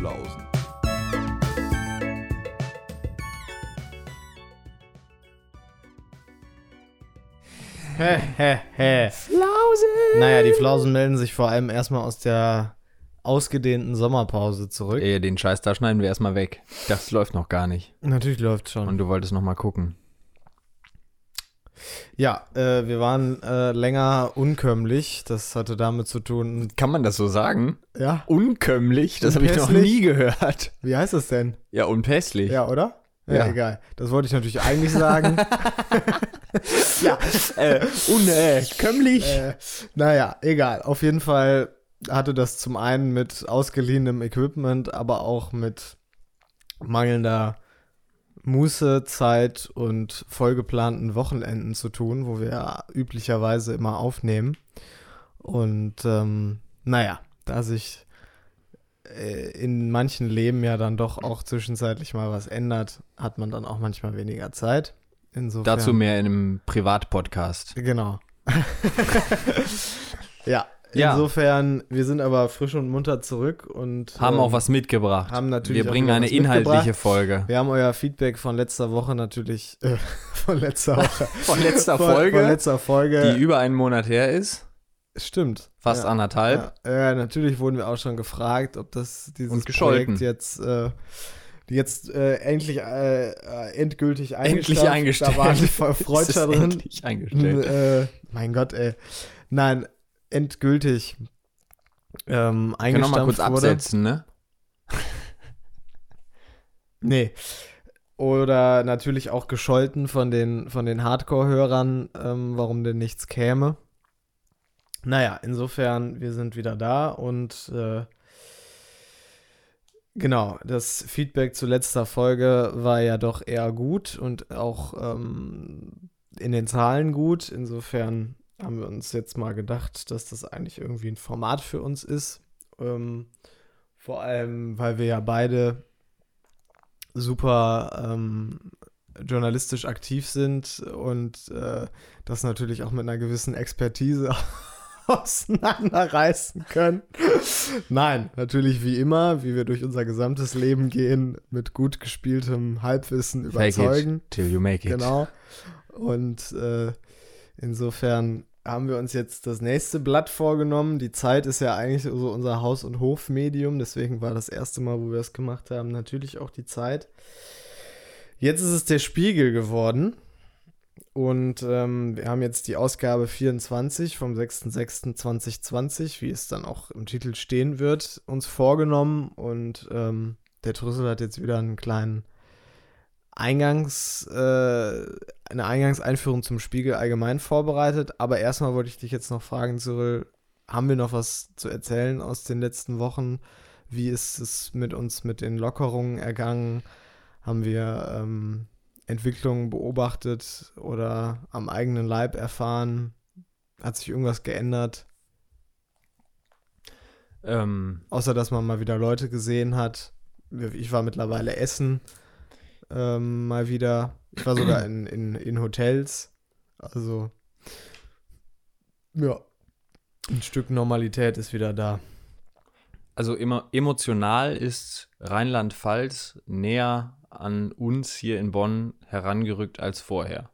Flausen. Hä, hä, hä. Flausen! Naja, die Flausen melden sich vor allem erstmal aus der ausgedehnten Sommerpause zurück. Ey, den Scheiß, da schneiden wir erstmal weg. Das läuft noch gar nicht. Natürlich läuft schon. Und du wolltest noch mal gucken. Ja, äh, wir waren äh, länger unkömmlich. Das hatte damit zu tun. Kann man das so sagen? Ja. Unkömmlich? Das habe ich noch nie gehört. Wie heißt das denn? Ja, unpässlich. Ja, oder? Ja, Ja. egal. Das wollte ich natürlich eigentlich sagen. ja. Äh, unkömmlich. äh, naja, egal. Auf jeden Fall hatte das zum einen mit ausgeliehenem Equipment, aber auch mit mangelnder Muße, Zeit und vollgeplanten Wochenenden zu tun, wo wir ja üblicherweise immer aufnehmen. Und ähm, naja, da sich äh, in manchen Leben ja dann doch auch zwischenzeitlich mal was ändert, hat man dann auch manchmal weniger Zeit. Insofern, Dazu mehr in einem Privatpodcast. Genau. ja, Ja. insofern, wir sind aber frisch und munter zurück und Haben ähm, auch was mitgebracht. haben natürlich wir bringen eine inhaltliche. Folge. Wir haben euer Feedback von letzter Woche natürlich, äh, von letzter Woche. Von letzter von, Folge, Von letzter Folge. die über einen Monat her ist. Stimmt. Fast ja. anderthalb. Ja, ja, natürlich wurden wir auch schon gefragt, ob das dieses. Projekt jetzt, äh, jetzt äh, endlich äh, äh, endgültig Endlich eingestellt. Da waren Ist es drin. Endlich eingestellt. Äh, mein Gott, ey. Nein, endgültig ähm, Ich kann noch eingestampft mal kurz wurde. absetzen, ne? Nee. Oder natürlich auch gescholten von den, von den Hardcore-Hörern, ähm, warum denn nichts käme. Naja, insofern, wir sind wieder da und äh, genau, das Feedback zu letzter Folge war ja doch eher gut und auch ähm, in den Zahlen gut. Insofern haben wir uns jetzt mal gedacht, dass das eigentlich irgendwie ein Format für uns ist. Ähm, vor allem, weil wir ja beide super ähm, journalistisch aktiv sind und äh, das natürlich auch mit einer gewissen Expertise auseinanderreißen können. Nein, natürlich wie immer, wie wir durch unser gesamtes Leben gehen, mit gut gespieltem Halbwissen Fake überzeugen. it till you make it. Genau. Und äh, insofern haben wir uns jetzt das nächste Blatt vorgenommen. Die Zeit ist ja eigentlich so unser Haus- und Hofmedium, deswegen war das erste Mal, wo wir es gemacht haben, natürlich auch die Zeit. Jetzt ist es der Spiegel geworden. Und ähm, wir haben jetzt die Ausgabe 24 vom 6.6.2020, wie es dann auch im Titel stehen wird, uns vorgenommen. Und ähm, der Trüssel hat jetzt wieder einen kleinen Eingangs, äh, eine Eingangseinführung zum Spiegel allgemein vorbereitet. Aber erstmal wollte ich dich jetzt noch fragen, Cyril, haben wir noch was zu erzählen aus den letzten Wochen? Wie ist es mit uns mit den Lockerungen ergangen? Haben wir ähm, Entwicklungen beobachtet oder am eigenen Leib erfahren? Hat sich irgendwas geändert? Ähm, Außer, dass man mal wieder Leute gesehen hat. Ich war mittlerweile essen. Ähm, mal wieder. Ich war sogar in, in, in Hotels. Also, ja. Ein Stück Normalität ist wieder da. also immer emotional ist Rheinland-Pfalz näher an uns hier in Bonn herangerückt als vorher.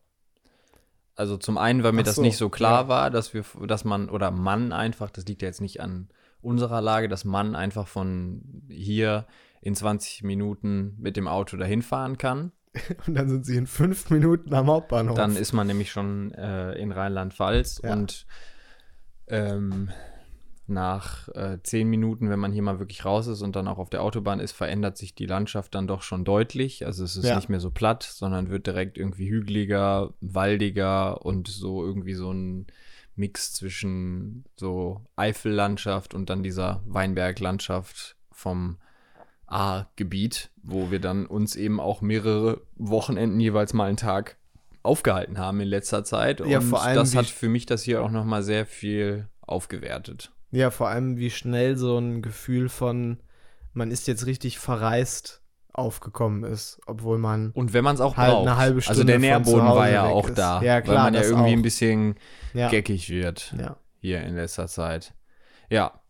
Also zum einen, weil mir Ach das so, nicht so klar ja. war, dass wir, dass man oder man einfach, das liegt ja jetzt nicht an unserer Lage, dass man einfach von hier in 20 Minuten mit dem Auto dahin fahren kann. Und dann sind sie in fünf Minuten am Hauptbahnhof. Dann ist man nämlich schon äh, in Rheinland-Pfalz Ja. und ähm, nach äh, zehn Minuten, wenn man hier mal wirklich raus ist und dann auch auf der Autobahn ist, verändert sich die Landschaft dann doch schon deutlich. Also es ist Ja. nicht mehr so platt, sondern wird direkt irgendwie hügeliger, waldiger und so irgendwie so ein Mix zwischen so Eifellandschaft und dann dieser Weinberglandschaft vom A-Gebiet, wo wir dann uns eben auch mehrere Wochenenden jeweils mal einen Tag aufgehalten haben in letzter Zeit. Und Ja, vor allem das hat für mich das hier auch noch mal sehr viel aufgewertet. ja, vor allem, wie schnell so ein Gefühl von, man ist jetzt richtig verreist, aufgekommen ist, obwohl man Und wenn man es auch Halt braucht. eine halbe also Stunde der von Nährboden war ja auch ist. da, Ja, klar, weil man ja irgendwie auch. ein bisschen ja, geckig wird ja. hier in letzter Zeit. Ja,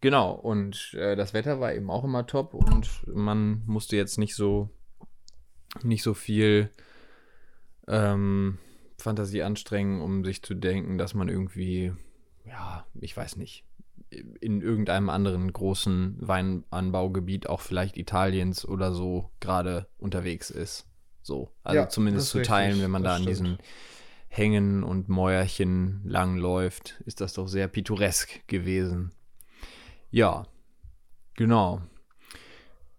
Genau, und äh, das Wetter war eben auch immer top und man musste jetzt nicht so nicht so viel ähm, Fantasie anstrengen, um sich zu denken, dass man irgendwie, ja, ich weiß nicht, in irgendeinem anderen großen Weinanbaugebiet, auch vielleicht Italiens oder so, gerade unterwegs ist. So. Also Ja, zumindest zu teilen, richtig, wenn man da an diesen Hängen und Mäuerchen langläuft, ist das doch sehr pittoresk gewesen. Ja, genau.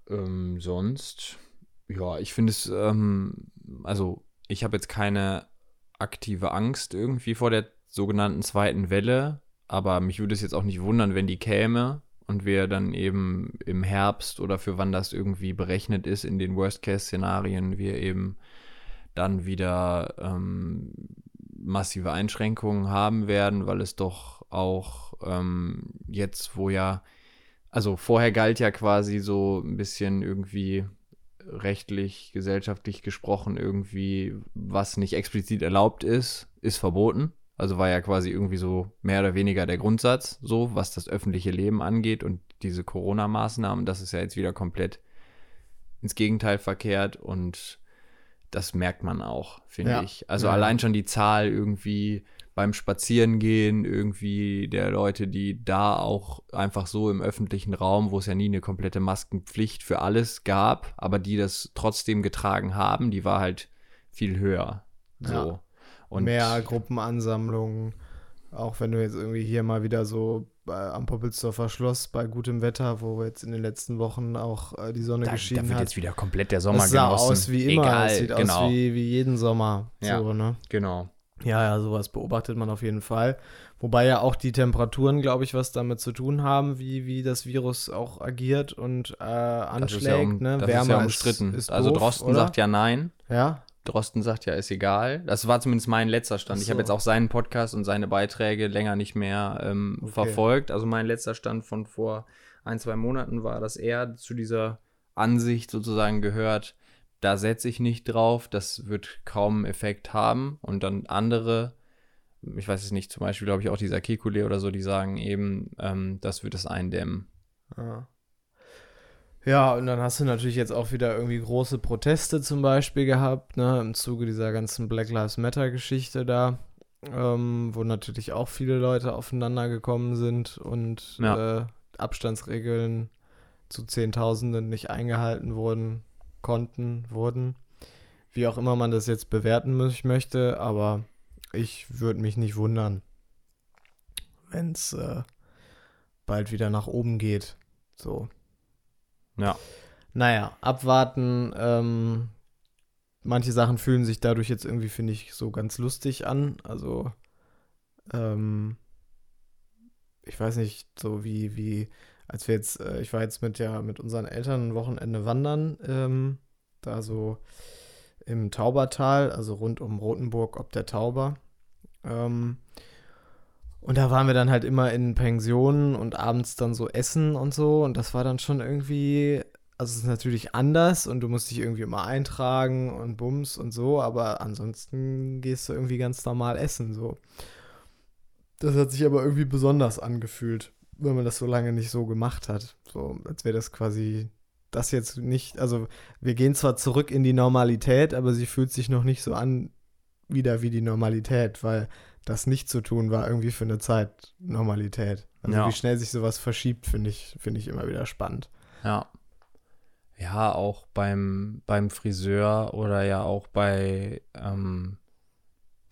Ähm, sonst, ja, ich finde es, ähm, also ich habe jetzt keine aktive Angst irgendwie vor der sogenannten zweiten Welle, aber mich würde es jetzt auch nicht wundern, wenn die käme und wir dann eben im Herbst oder für wann das irgendwie berechnet ist in den Worst-Case-Szenarien, wir eben dann wieder ähm, massive Einschränkungen haben werden, weil es doch auch ähm, jetzt, wo ja, also vorher galt ja quasi so ein bisschen irgendwie rechtlich, gesellschaftlich gesprochen irgendwie, was nicht explizit erlaubt ist, ist verboten. Also war ja quasi irgendwie so mehr oder weniger der Grundsatz, so was das öffentliche Leben angeht und diese Corona-Maßnahmen, das ist ja jetzt wieder komplett ins Gegenteil verkehrt und das merkt man auch, finde Ja. ich. Also Ja. allein schon die Zahl irgendwie beim Spazierengehen irgendwie der Leute, die da auch einfach so im öffentlichen Raum, wo es ja nie eine komplette Maskenpflicht für alles gab, aber die das trotzdem getragen haben, die war halt viel höher. So. Ja. Und Mehr Gruppenansammlungen. Auch wenn du jetzt irgendwie hier mal wieder so bei, am Poppelsdorfer Schloss bei gutem Wetter, wo jetzt in den letzten Wochen auch äh, die Sonne da, da geschienen wird hat. jetzt wieder komplett der Sommer Das sah genossen. aus wie immer. Egal, es sieht genau. aus wie, wie jeden Sommer. Ja. So, ne? genau. Ja, ja, sowas beobachtet man auf jeden Fall. Wobei ja auch die Temperaturen, glaube ich, was damit zu tun haben, wie, wie das Virus auch agiert und äh, Das anschlägt. ist ja, um, ne? das Wärmer ist ja umstritten. Ist, ist also doof, Drosten oder? sagt ja nein. Ja, Drosten sagt ja, ist egal. Das war zumindest mein letzter Stand. Ach Ich habe so. jetzt auch seinen Podcast und seine Beiträge länger nicht mehr ähm, Okay. verfolgt. Also mein letzter Stand von vor ein, zwei Monaten war, dass er zu dieser Ansicht sozusagen gehört, da setze ich nicht drauf, das wird kaum einen Effekt haben. Und dann andere, ich weiß es nicht, zum Beispiel glaube ich auch dieser Kekulé oder so, die sagen eben, ähm, das wird es eindämmen. Ja. Ja, und dann hast du natürlich jetzt auch wieder irgendwie große Proteste zum Beispiel gehabt, ne, im Zuge dieser ganzen Black Lives Matter-Geschichte da, ähm, wo natürlich auch viele Leute aufeinander gekommen sind und Ja. äh, Abstandsregeln zu Zehntausenden nicht eingehalten wurden, konnten, wurden. Wie auch immer man das jetzt bewerten mö- möchte, aber ich würde mich nicht wundern, wenn es äh, bald wieder nach oben geht. So. Ja. Naja, abwarten. Ähm, manche Sachen fühlen sich dadurch jetzt irgendwie, finde ich, so ganz lustig an. Also, ähm, ich weiß nicht, so wie, wie, als wir jetzt, äh, ich war jetzt mit ja mit unseren Eltern ein Wochenende wandern, ähm, da so im Taubertal, also rund um Rothenburg ob der Tauber. Ähm, und da waren wir dann halt immer in Pensionen und abends dann so essen und so. Und das war dann schon irgendwie, also es ist natürlich anders und du musst dich irgendwie immer eintragen und Bums und so, aber ansonsten gehst du irgendwie ganz normal essen so. Das hat sich aber irgendwie besonders angefühlt, wenn man das so lange nicht so gemacht hat. So, als wäre das quasi das jetzt nicht, also wir gehen zwar zurück in die Normalität, aber sie fühlt sich noch nicht so an wieder wie die Normalität, weil das nicht zu tun war irgendwie für eine Zeit Normalität. Also Ja. wie schnell sich sowas verschiebt, finde ich, finde ich immer wieder spannend. Ja. Ja, auch beim, beim Friseur oder ja auch bei ähm,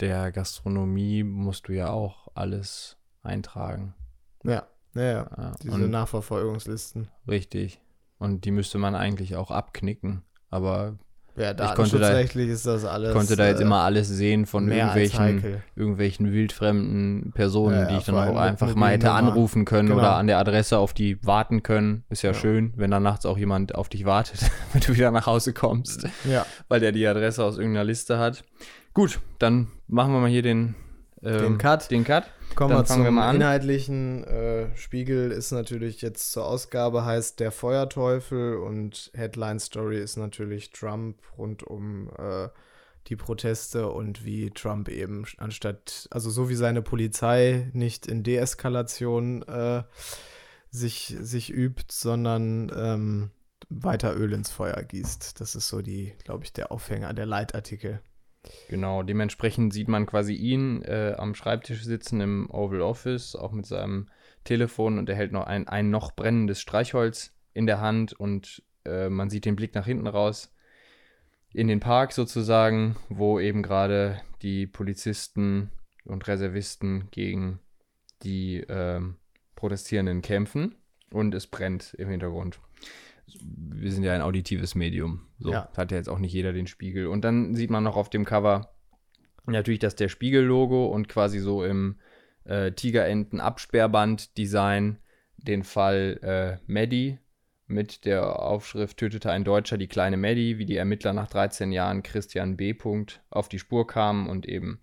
der Gastronomie musst du ja auch alles eintragen. Ja, ja, ja. Ja, Diese und, Nachverfolgungslisten. richtig. Und die müsste man eigentlich auch abknicken. Aber Ja, konnte da- ist das alles. ich konnte da jetzt äh, immer alles sehen von irgendwelchen, irgendwelchen wildfremden Personen, Ja, die ich dann auch einfach mal hätte anrufen können Genau. oder an der Adresse auf die warten können. Ist ja, Ja. schön, wenn dann nachts auch jemand auf dich wartet, wenn du wieder nach Hause kommst. Ja, weil der die Adresse aus irgendeiner Liste hat. Gut, dann machen wir mal hier den, ähm, Den Cut. Den Cut. kommen Dann wir fangen zum wir mal an. inhaltlichen. Äh, Spiegel ist natürlich jetzt zur Ausgabe, heißt Der Feuerteufel und Headline Story ist natürlich Trump rund um äh, die Proteste und wie Trump eben anstatt, also so wie seine Polizei nicht in Deeskalation äh, sich, sich übt, sondern ähm, weiter Öl ins Feuer gießt. Das ist so die, glaube ich, der Aufhänger, der Leitartikel. Genau, dementsprechend sieht man quasi ihn äh, am Schreibtisch sitzen im Oval Office, auch mit seinem Telefon und er hält noch ein, ein noch brennendes Streichholz in der Hand und äh, man sieht den Blick nach hinten raus in den Park sozusagen, wo eben gerade die Polizisten und Reservisten gegen die äh, Protestierenden kämpfen und es brennt im Hintergrund. Wir sind ja ein auditives Medium. So Ja. hat ja jetzt auch nicht jeder den Spiegel. Und dann sieht man noch auf dem Cover natürlich das der Spiegel-Logo und quasi so im äh, Tigerenten-Absperrband-Design den Fall äh, Maddie mit der Aufschrift tötete ein Deutscher die kleine Maddie, wie die Ermittler nach 13 Jahren Christian B. Punkt auf die Spur kamen und eben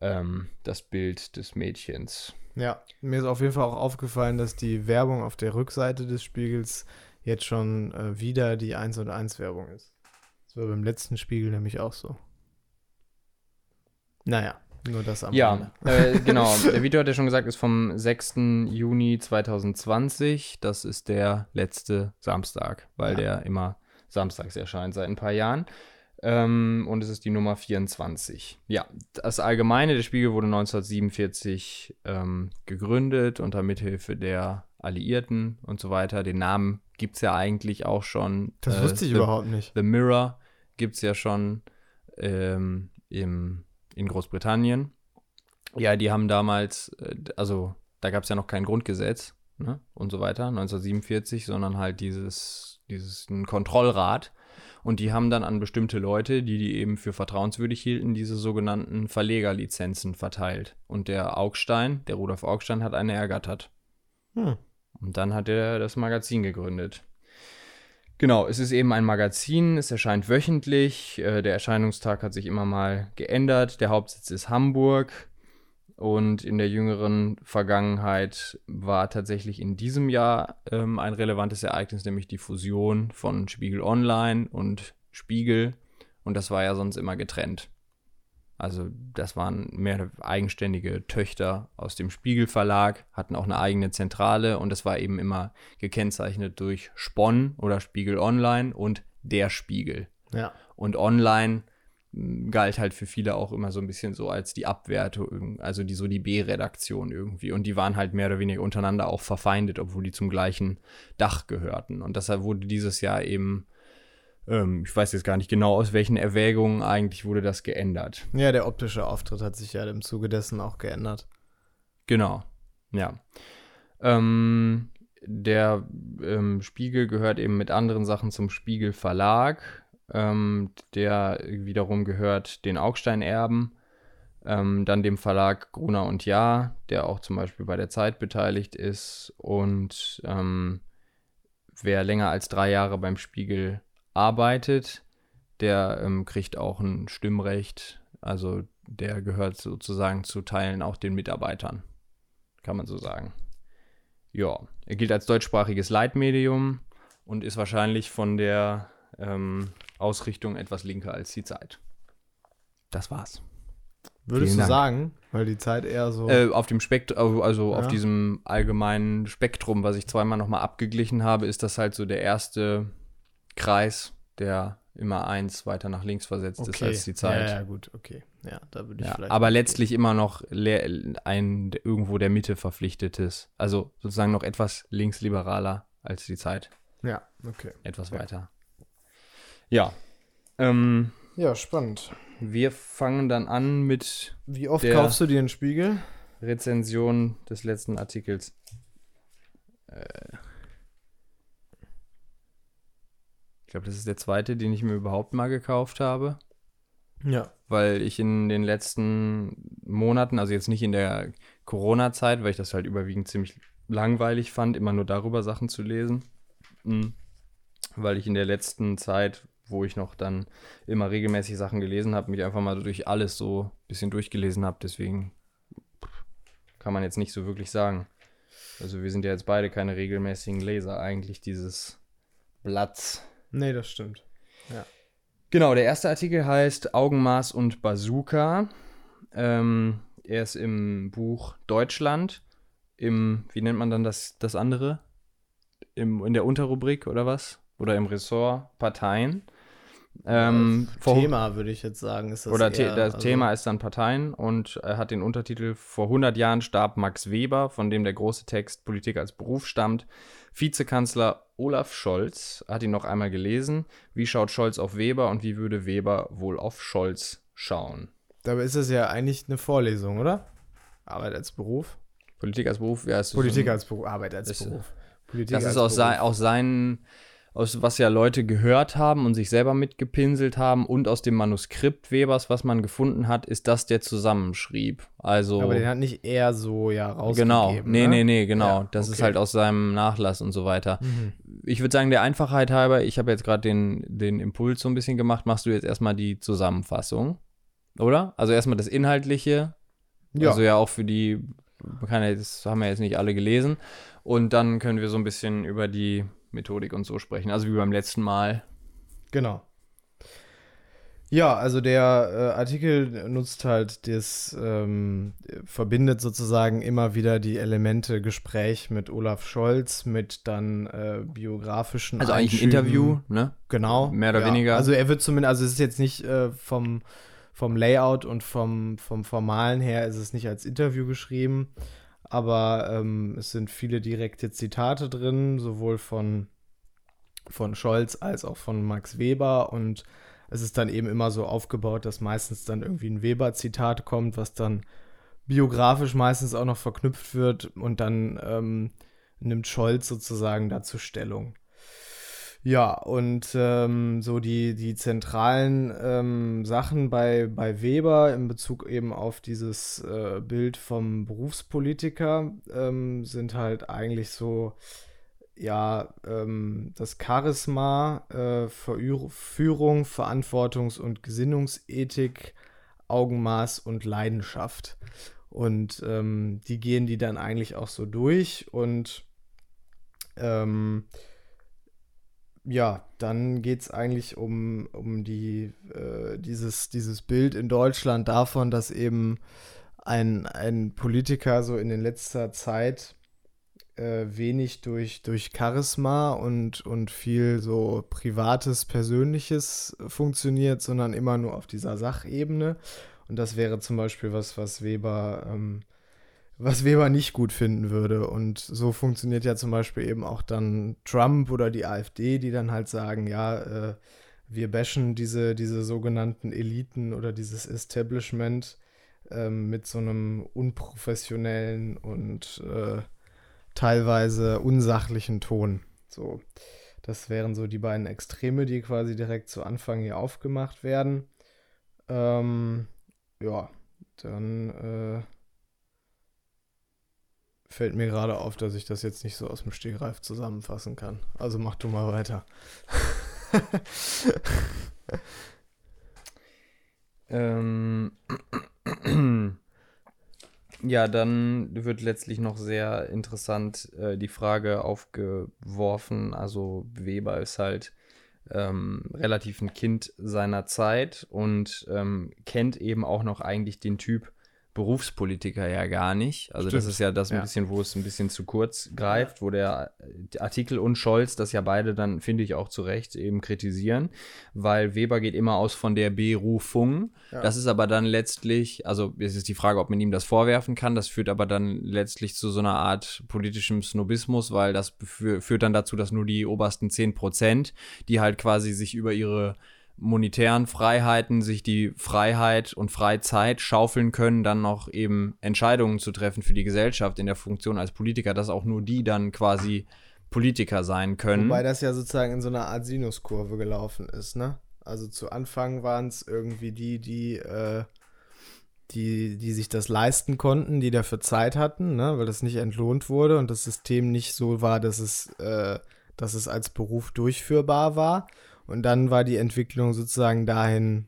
ähm, das Bild des Mädchens. Ja, mir ist auf jeden Fall auch aufgefallen, dass die Werbung auf der Rückseite des Spiegels jetzt schon äh, wieder die 1 und 1 Werbung ist. Das war beim letzten Spiegel nämlich auch so. Naja, nur das am Ja, äh, genau. Der Video hat ja schon gesagt, ist vom 6. Juni 2020. Das ist der letzte Samstag, weil Ja. der immer samstags erscheint seit ein paar Jahren. Ähm, und es ist die Nummer 24. Ja, das Allgemeine, der Spiegel wurde 1947 ähm, gegründet unter Mithilfe der Alliierten und so weiter. Den Namen gibt es ja eigentlich auch schon. Das äh, wusste ich The- überhaupt nicht. The Mirror gibt es ja schon ähm, im, in Großbritannien. Ja, die haben damals, äh, also da gab es ja noch kein Grundgesetz ne, und so weiter, 1947, sondern halt dieses, dieses ein Kontrollrat. Und die haben dann an bestimmte Leute, die die eben für vertrauenswürdig hielten, diese sogenannten Verlegerlizenzen verteilt. Und der Augstein, der Rudolf Augstein, hat eine ergattert. Hm. Und dann hat er das Magazin gegründet. Genau, es ist eben ein Magazin, es erscheint wöchentlich, äh, der Erscheinungstag hat sich immer mal geändert, der Hauptsitz ist Hamburg und in der jüngeren Vergangenheit war tatsächlich in diesem Jahr ähm, ein relevantes Ereignis, nämlich die Fusion von Spiegel Online und Spiegel und das war ja sonst immer getrennt. Also das waren mehr eigenständige Töchter aus dem Spiegel Verlag, hatten auch eine eigene Zentrale und das war eben immer gekennzeichnet durch Spon oder Spiegel Online und der Spiegel. Ja. Und online mh, galt halt für viele auch immer so ein bisschen so als die Abwertung, also die so die B-Redaktion irgendwie. Und die waren halt mehr oder weniger untereinander auch verfeindet, obwohl die zum gleichen Dach gehörten. Und deshalb wurde dieses Jahr eben, ähm, ich weiß jetzt gar nicht genau, aus welchen Erwägungen eigentlich wurde das geändert. ja, der optische Auftritt hat sich ja im Zuge dessen auch geändert. Genau, ja. Ähm, der ähm, Spiegel gehört eben mit anderen Sachen zum Spiegel Verlag. Ähm, der wiederum gehört den Augstein-Erben. Ähm, dann dem Verlag Gruner und Jahr, der auch zum Beispiel bei der Zeit beteiligt ist. Und ähm, wer länger als drei Jahre beim Spiegel arbeitet, der ähm, kriegt auch ein Stimmrecht. Also der gehört sozusagen zu Teilen auch den Mitarbeitern kann man so sagen. Ja, er gilt als deutschsprachiges Leitmedium und ist wahrscheinlich von der ähm, Ausrichtung etwas linker als die Zeit. Das war's. Würdest du sagen, weil die Zeit eher so. Äh, auf dem Spektrum, also auf Ja. diesem allgemeinen Spektrum, was ich zweimal nochmal abgeglichen habe, ist das halt so der erste Kreis, der immer eins weiter nach links versetzt ist als die Zeit. Ja, ja, gut, okay. Ja, da würde ich Ja, vielleicht. aber letztlich immer noch ein irgendwo der Mitte verpflichtetes. Also sozusagen noch etwas linksliberaler als die Zeit. Ja, okay. Etwas Ja. weiter. Ja. Ähm, Ja, spannend. wir fangen dann an mit Wie oft kaufst du dir einen Spiegel? Rezension des letzten Artikels. Äh, ich glaube, das ist der zweite, den ich mir überhaupt mal gekauft habe. Ja. weil ich in den letzten Monaten, also jetzt nicht in der Corona-Zeit, weil ich das halt überwiegend ziemlich langweilig fand, immer nur darüber Sachen zu lesen, Mhm. weil ich in der letzten Zeit, wo ich noch dann immer regelmäßig Sachen gelesen habe, mich einfach mal durch alles so ein bisschen durchgelesen habe, deswegen kann man jetzt nicht so wirklich sagen. Also wir sind ja jetzt beide keine regelmäßigen Leser eigentlich dieses Blatts. Nee, das stimmt. Genau, der erste Artikel heißt Augenmaß und Bazooka. Ähm, er ist im Buch Deutschland im, wie nennt man dann das, das andere? Im, in der Unterrubrik oder was? Oder im Ressort Parteien. Ähm, Thema würde ich jetzt sagen. Ist das oder eher, das also Thema ist dann Parteien und er hat den Untertitel Vor 100 Jahren starb Max Weber, von dem der große Text Politik als Beruf stammt. Vizekanzler Olaf Scholz hat ihn noch einmal gelesen. Wie schaut Scholz auf Weber und wie würde Weber wohl auf Scholz schauen? Dabei ist es ja eigentlich eine Vorlesung, oder? Arbeit als Beruf. Politik als Beruf, ja. Politik als Beruf, Arbeit als Beruf. Politik das ist aus. Sein, aus seinen aus was ja Leute gehört haben und sich selber mitgepinselt haben und aus dem Manuskript Webers, was man gefunden hat, ist das der zusammenschrieb. Also Aber den hat nicht er so ja rausgegeben. Genau, nee, ne? nee, nee, genau. Ja, das okay. ist halt aus seinem Nachlass und so weiter. Mhm. Ich würde sagen, der Einfachheit halber, ich habe jetzt gerade den, den Impuls so ein bisschen gemacht, machst du jetzt erstmal die Zusammenfassung, oder? Also erstmal das Inhaltliche. Ja. Also ja auch für die, das haben wir jetzt nicht alle gelesen. Und dann können wir so ein bisschen über die Methodik und so sprechen. Also wie beim letzten Mal. Genau. Ja, also der äh, Artikel nutzt halt das, ähm, verbindet sozusagen immer wieder die Elemente Gespräch mit Olaf Scholz, mit dann äh, biografischen Also eigentlich ein Interview, ne? Genau. Mehr oder ja. weniger. Also er wird zumindest, also es ist jetzt nicht äh, vom, vom Layout und vom, vom Formalen her ist es nicht als Interview geschrieben, aber ähm, es sind viele direkte Zitate drin, sowohl von, von Scholz als auch von Max Weber und es ist dann eben immer so aufgebaut, dass meistens dann irgendwie ein Weber-Zitat kommt, was dann biografisch meistens auch noch verknüpft wird und dann ähm, nimmt Scholz sozusagen dazu Stellung. Ja, und ähm, so die, die zentralen ähm, Sachen bei, bei Weber in Bezug eben auf dieses äh, Bild vom Berufspolitiker ähm, sind halt eigentlich so, ja, ähm, das Charisma, äh, Führung, Verantwortungs- und Gesinnungsethik, Augenmaß und Leidenschaft. Und ähm, die gehen die dann eigentlich auch so durch und ähm, ja, dann geht es eigentlich um, um die, äh, dieses, dieses Bild in Deutschland davon, dass eben ein, ein Politiker so in den letzter Zeit äh, wenig durch, durch Charisma und, und viel so Privates, Persönliches funktioniert, sondern immer nur auf dieser Sachebene. Und das wäre zum Beispiel was, was Weber ähm, was Weber nicht gut finden würde. Und so funktioniert ja zum Beispiel eben auch dann Trump oder die AfD, die dann halt sagen, ja, äh, wir bashen diese, diese sogenannten Eliten oder dieses Establishment ähm, mit so einem unprofessionellen und äh, teilweise unsachlichen Ton. So, das wären so die beiden Extreme, die quasi direkt zu Anfang hier aufgemacht werden. Ähm, ja, dann äh, fällt mir gerade auf, dass ich das jetzt nicht so aus dem Stegreif zusammenfassen kann. Also mach du mal weiter. ähm, ja, dann wird letztlich noch sehr interessant äh, die Frage aufgeworfen. Also Weber ist halt ähm, relativ ein Kind seiner Zeit und ähm, kennt eben auch noch eigentlich den Typ Berufspolitiker ja gar nicht. Also Stimmt. das ist ja das ein ja. bisschen, wo es ein bisschen zu kurz greift, wo der Artikel und Scholz das ja beide dann, finde ich auch zu Recht, eben kritisieren, weil Weber geht immer aus von der Berufung. Ja. Das ist aber dann letztlich, also es ist die Frage, ob man ihm das vorwerfen kann, das führt aber dann letztlich zu so einer Art politischem Snobismus, weil das führt dann dazu, dass nur die obersten 10 Prozent, die halt quasi sich über ihre monetären Freiheiten sich die Freiheit und Freizeit schaufeln können, dann noch eben Entscheidungen zu treffen für die Gesellschaft in der Funktion als Politiker, dass auch nur die dann quasi Politiker sein können. Wobei das ja sozusagen in so einer Art Sinuskurve gelaufen ist, ne? Also zu Anfang waren es irgendwie die, die, äh, die, die sich das leisten konnten, die dafür Zeit hatten, ne? weil das nicht entlohnt wurde und das System nicht so war, dass es, äh, dass es als Beruf durchführbar war. Und dann war die Entwicklung sozusagen dahin,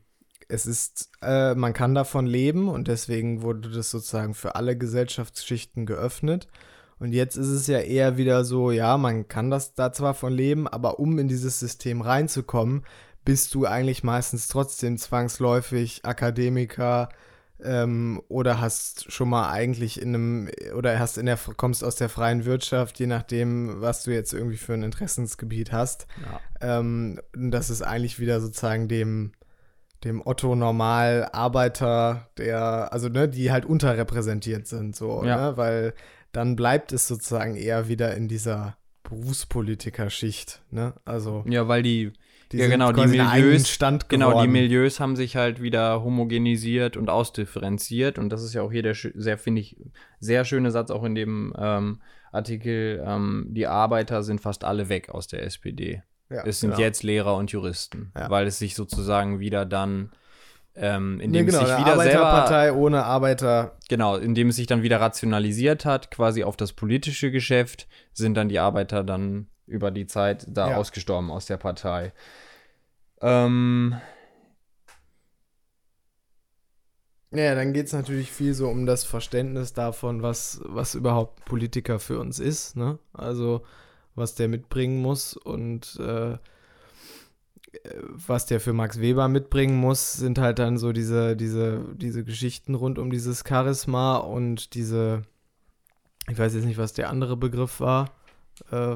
es ist, äh, man kann davon leben und deswegen wurde das sozusagen für alle Gesellschaftsschichten geöffnet. Und jetzt ist es ja eher wieder so, ja, man kann das da zwar von leben, aber um in dieses System reinzukommen, bist du eigentlich meistens trotzdem zwangsläufig Akademiker, ähm, oder hast schon mal eigentlich in einem, oder hast in der, kommst aus der freien Wirtschaft, je nachdem, was du jetzt irgendwie für ein Interessensgebiet hast. Ja. Ähm, das ist eigentlich wieder sozusagen dem, dem Otto Normal Arbeiter, der, also ne, die halt unterrepräsentiert sind, so, Ja. ne, weil dann bleibt es sozusagen eher wieder in dieser Berufspolitikerschicht, ne, also Ja, weil die, die Ja, genau, die Milieus- Stand genau, die geworden. Milieus haben sich halt wieder homogenisiert und ausdifferenziert. Und das ist ja auch hier der sehr, finde ich, sehr schöne Satz auch in dem ähm, Artikel. Ähm, die Arbeiter sind fast alle weg aus der SPD. ja, Es sind genau. jetzt Lehrer und Juristen, Ja. weil es sich sozusagen wieder dann, ähm, Nee, indem genau, es sich wieder selber, Arbeiterpartei ohne Arbeiter. genau, indem es sich dann wieder rationalisiert hat, quasi auf das politische Geschäft, sind dann die Arbeiter dann über die Zeit da Ja. ausgestorben aus der Partei. Ähm, Ja, dann geht es natürlich viel so um das Verständnis davon, was, was überhaupt Politiker für uns ist, ne? Also, was der mitbringen muss und äh, was der für Max Weber mitbringen muss, sind halt dann so diese, diese, diese Geschichten rund um dieses Charisma und diese, ich weiß jetzt nicht, was der andere Begriff war, äh,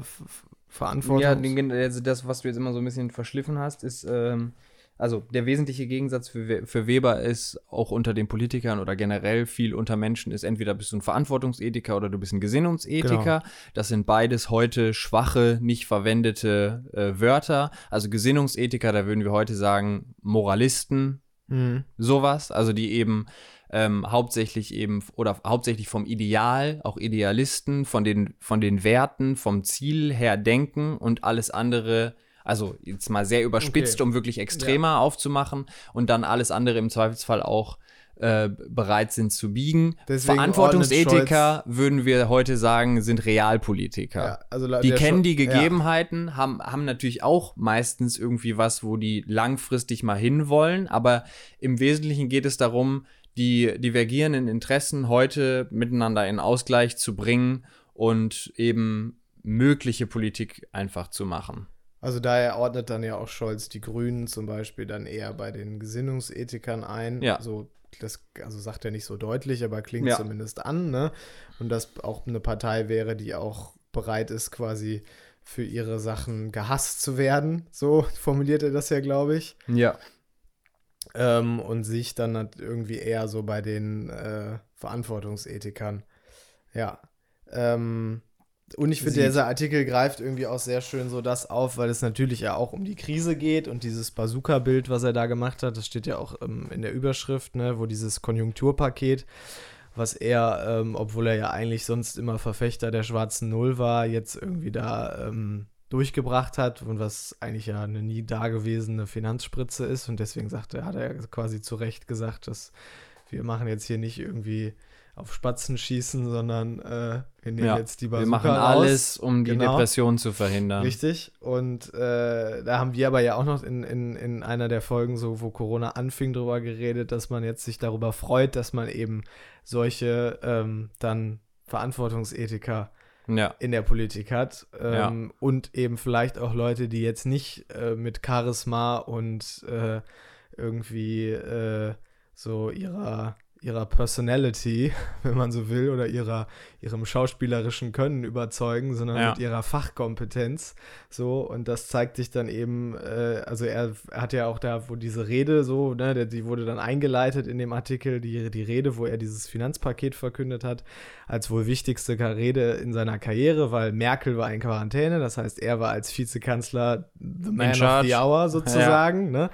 Verantwortung. Ja, also das, was du jetzt immer so ein bisschen verschliffen hast, ist, ähm, also der wesentliche Gegensatz für, We- für Weber ist auch unter den Politikern oder generell viel unter Menschen ist, entweder bist du ein Verantwortungsethiker oder du bist ein Gesinnungsethiker. Das sind beides heute schwache, nicht verwendete äh, Wörter. Also Gesinnungsethiker, da würden wir heute sagen Moralisten, Mhm. sowas, also die eben ähm, hauptsächlich eben oder hauptsächlich vom Ideal, auch Idealisten, von den, von den Werten, vom Ziel her denken und alles andere, also jetzt mal sehr überspitzt, Okay. um wirklich extremer aufzumachen und dann alles andere im Zweifelsfall auch äh, bereit sind zu biegen. Deswegen Verantwortungsethiker würden wir heute sagen, sind Realpolitiker. Ja, also Die kennen die ja. Gegebenheiten, haben, haben natürlich auch meistens irgendwie was, wo die langfristig mal hinwollen, aber im Wesentlichen geht es darum, die divergierenden Interessen heute miteinander in Ausgleich zu bringen und eben mögliche Politik einfach zu machen. Also daher ordnet dann ja auch Scholz die Grünen zum Beispiel dann eher bei den Gesinnungsethikern ein. Ja. So, das, also sagt er nicht so deutlich, aber klingt Ja. zumindest an, ne? Und das auch eine Partei wäre, die auch bereit ist, quasi für ihre Sachen gehasst zu werden. So formuliert er das ja, glaube ich. Ja. Ähm, und sich dann halt irgendwie eher so bei den äh, Verantwortungsethikern. Ja. Ähm, und ich finde, dieser Artikel greift irgendwie auch sehr schön so das auf, weil es natürlich ja auch um die Krise geht und dieses Bazooka-Bild, was er da gemacht hat, das steht ja auch ähm, in der Überschrift, ne, wo dieses Konjunkturpaket, was er, ähm, obwohl er ja eigentlich sonst immer Verfechter der schwarzen Null war, jetzt irgendwie da ähm, durchgebracht hat und was eigentlich ja eine nie dagewesene Finanzspritze ist und deswegen sagt er, hat er quasi zu Recht gesagt, dass wir machen jetzt hier nicht irgendwie auf Spatzen schießen, sondern äh, wir nehmen Ja, jetzt die Wir Bazooka machen raus. alles, um die Genau. Depression zu verhindern. Richtig. Und äh, da haben wir aber ja auch noch in, in, in einer der Folgen, so wo Corona anfing, drüber geredet, dass man jetzt sich darüber freut, dass man eben solche ähm, dann Verantwortungsethiker Ja. in der Politik hat. Ähm, Und eben vielleicht auch Leute, die jetzt nicht äh, mit Charisma und äh, irgendwie äh, so ihrer ihrer Personality, wenn man so will, oder ihrer, ihrem schauspielerischen Können überzeugen, sondern Ja. mit ihrer Fachkompetenz. So, und das zeigt sich dann eben, äh, also er, er hat ja auch da, wo diese Rede so, ne, der, die wurde dann eingeleitet in dem Artikel, die, die Rede, wo er dieses Finanzpaket verkündet hat, als wohl wichtigste Rede in seiner Karriere, weil Merkel war in Quarantäne, das heißt, er war als Vizekanzler the man of the hour sozusagen, ne?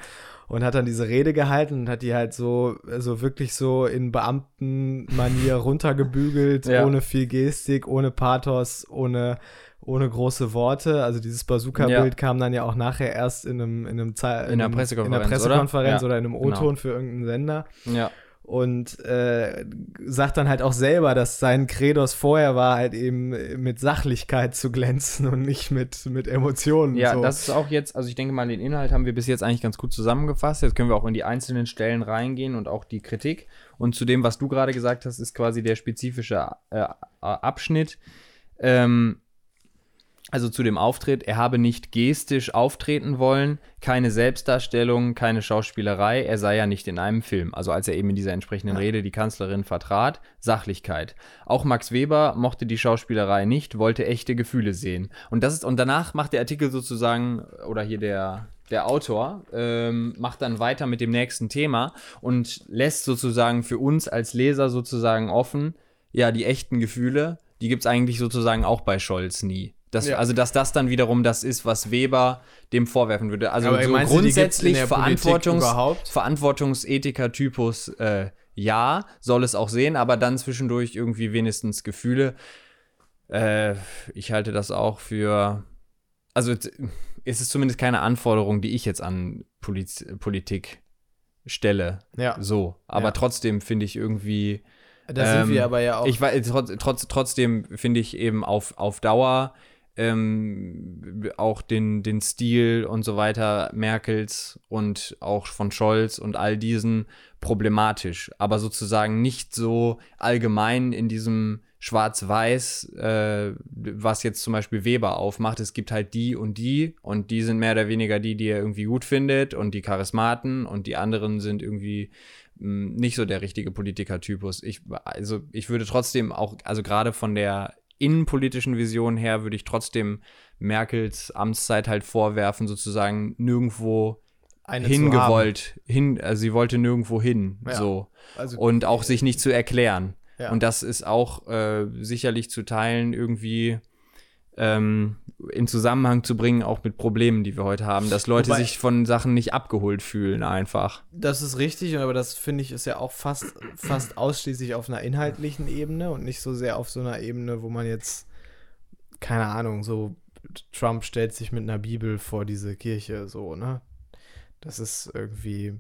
Und hat dann diese Rede gehalten und hat die halt so, so wirklich so in Beamtenmanier runtergebügelt, Ja. ohne viel Gestik, ohne Pathos, ohne, ohne große Worte. Also dieses Bazooka-Bild Ja. kam dann ja auch nachher erst in einem, in einem Zei- In einer einem- Pressekonferenz, in einer Pressekonferenz oder? oder, in einem genau. O-Ton für irgendeinen Sender Ja. Und äh, sagt dann halt auch selber, dass sein Credos vorher war, halt eben mit Sachlichkeit zu glänzen und nicht mit, mit Emotionen. Ja, so. das ist auch jetzt, also ich denke mal, den Inhalt haben wir bis jetzt eigentlich ganz gut zusammengefasst. Jetzt können wir auch in die einzelnen Stellen reingehen und auch die Kritik. Und zu dem, was du gerade gesagt hast, ist quasi der spezifische äh, Abschnitt. Ähm, also zu dem Auftritt, er habe nicht gestisch auftreten wollen, keine Selbstdarstellung, keine Schauspielerei, er sei ja nicht in einem Film. Also als er eben in dieser entsprechenden Ja. Rede die Kanzlerin vertrat, Sachlichkeit. Auch Max Weber mochte die Schauspielerei nicht, wollte echte Gefühle sehen. Und das ist, und danach macht der Artikel sozusagen, oder hier der, der Autor, ähm, macht dann weiter mit dem nächsten Thema und lässt sozusagen für uns als Leser sozusagen offen, ja, die echten Gefühle, die gibt es eigentlich sozusagen auch bei Scholz nie. Das, Ja. Also, dass das dann wiederum das ist, was Weber dem vorwerfen würde. Also so meinst grundsätzlich Verantwortungs? Verantwortungsethiker-Typus, äh, ja, soll es auch sehen, aber dann zwischendurch irgendwie wenigstens Gefühle. Äh, ich halte das auch für. Also, es ist zumindest keine Anforderung, die ich jetzt an Poliz Politik stelle. Ja, So. Aber Ja. trotzdem finde ich irgendwie. da Ähm, sind wir aber ja auch. Ich weiß, trotz, trotz, trotzdem finde ich eben auf, auf Dauer ähm, auch den, den Stil und so weiter Merkels und auch von Scholz und all diesen problematisch, aber sozusagen nicht so allgemein in diesem Schwarz-Weiß, äh, was jetzt zum Beispiel Weber aufmacht. Es gibt halt die und die und die sind mehr oder weniger die, die er irgendwie gut findet und die Charismaten und die anderen sind irgendwie mh, nicht so der richtige Politikertypus. Ich, also ich würde trotzdem auch, also gerade von der innenpolitischen Vision her, würde ich trotzdem Merkels Amtszeit halt vorwerfen, sozusagen nirgendwo eine hingewollt, hin, also sie wollte nirgendwo hin, Ja. so. Also, Und auch sich nicht zu erklären. Ja. Und das ist auch äh, sicherlich zu teilen irgendwie ähm, in Zusammenhang zu bringen, auch mit Problemen, die wir heute haben, dass Leute Wobei- sich von Sachen nicht abgeholt fühlen einfach. das ist richtig, aber das finde ich ist ja auch fast, fast ausschließlich auf einer inhaltlichen Ebene und nicht so sehr auf so einer Ebene, wo man jetzt, keine Ahnung, so Trump stellt sich mit einer Bibel vor diese Kirche, so, ne? Das ist irgendwie,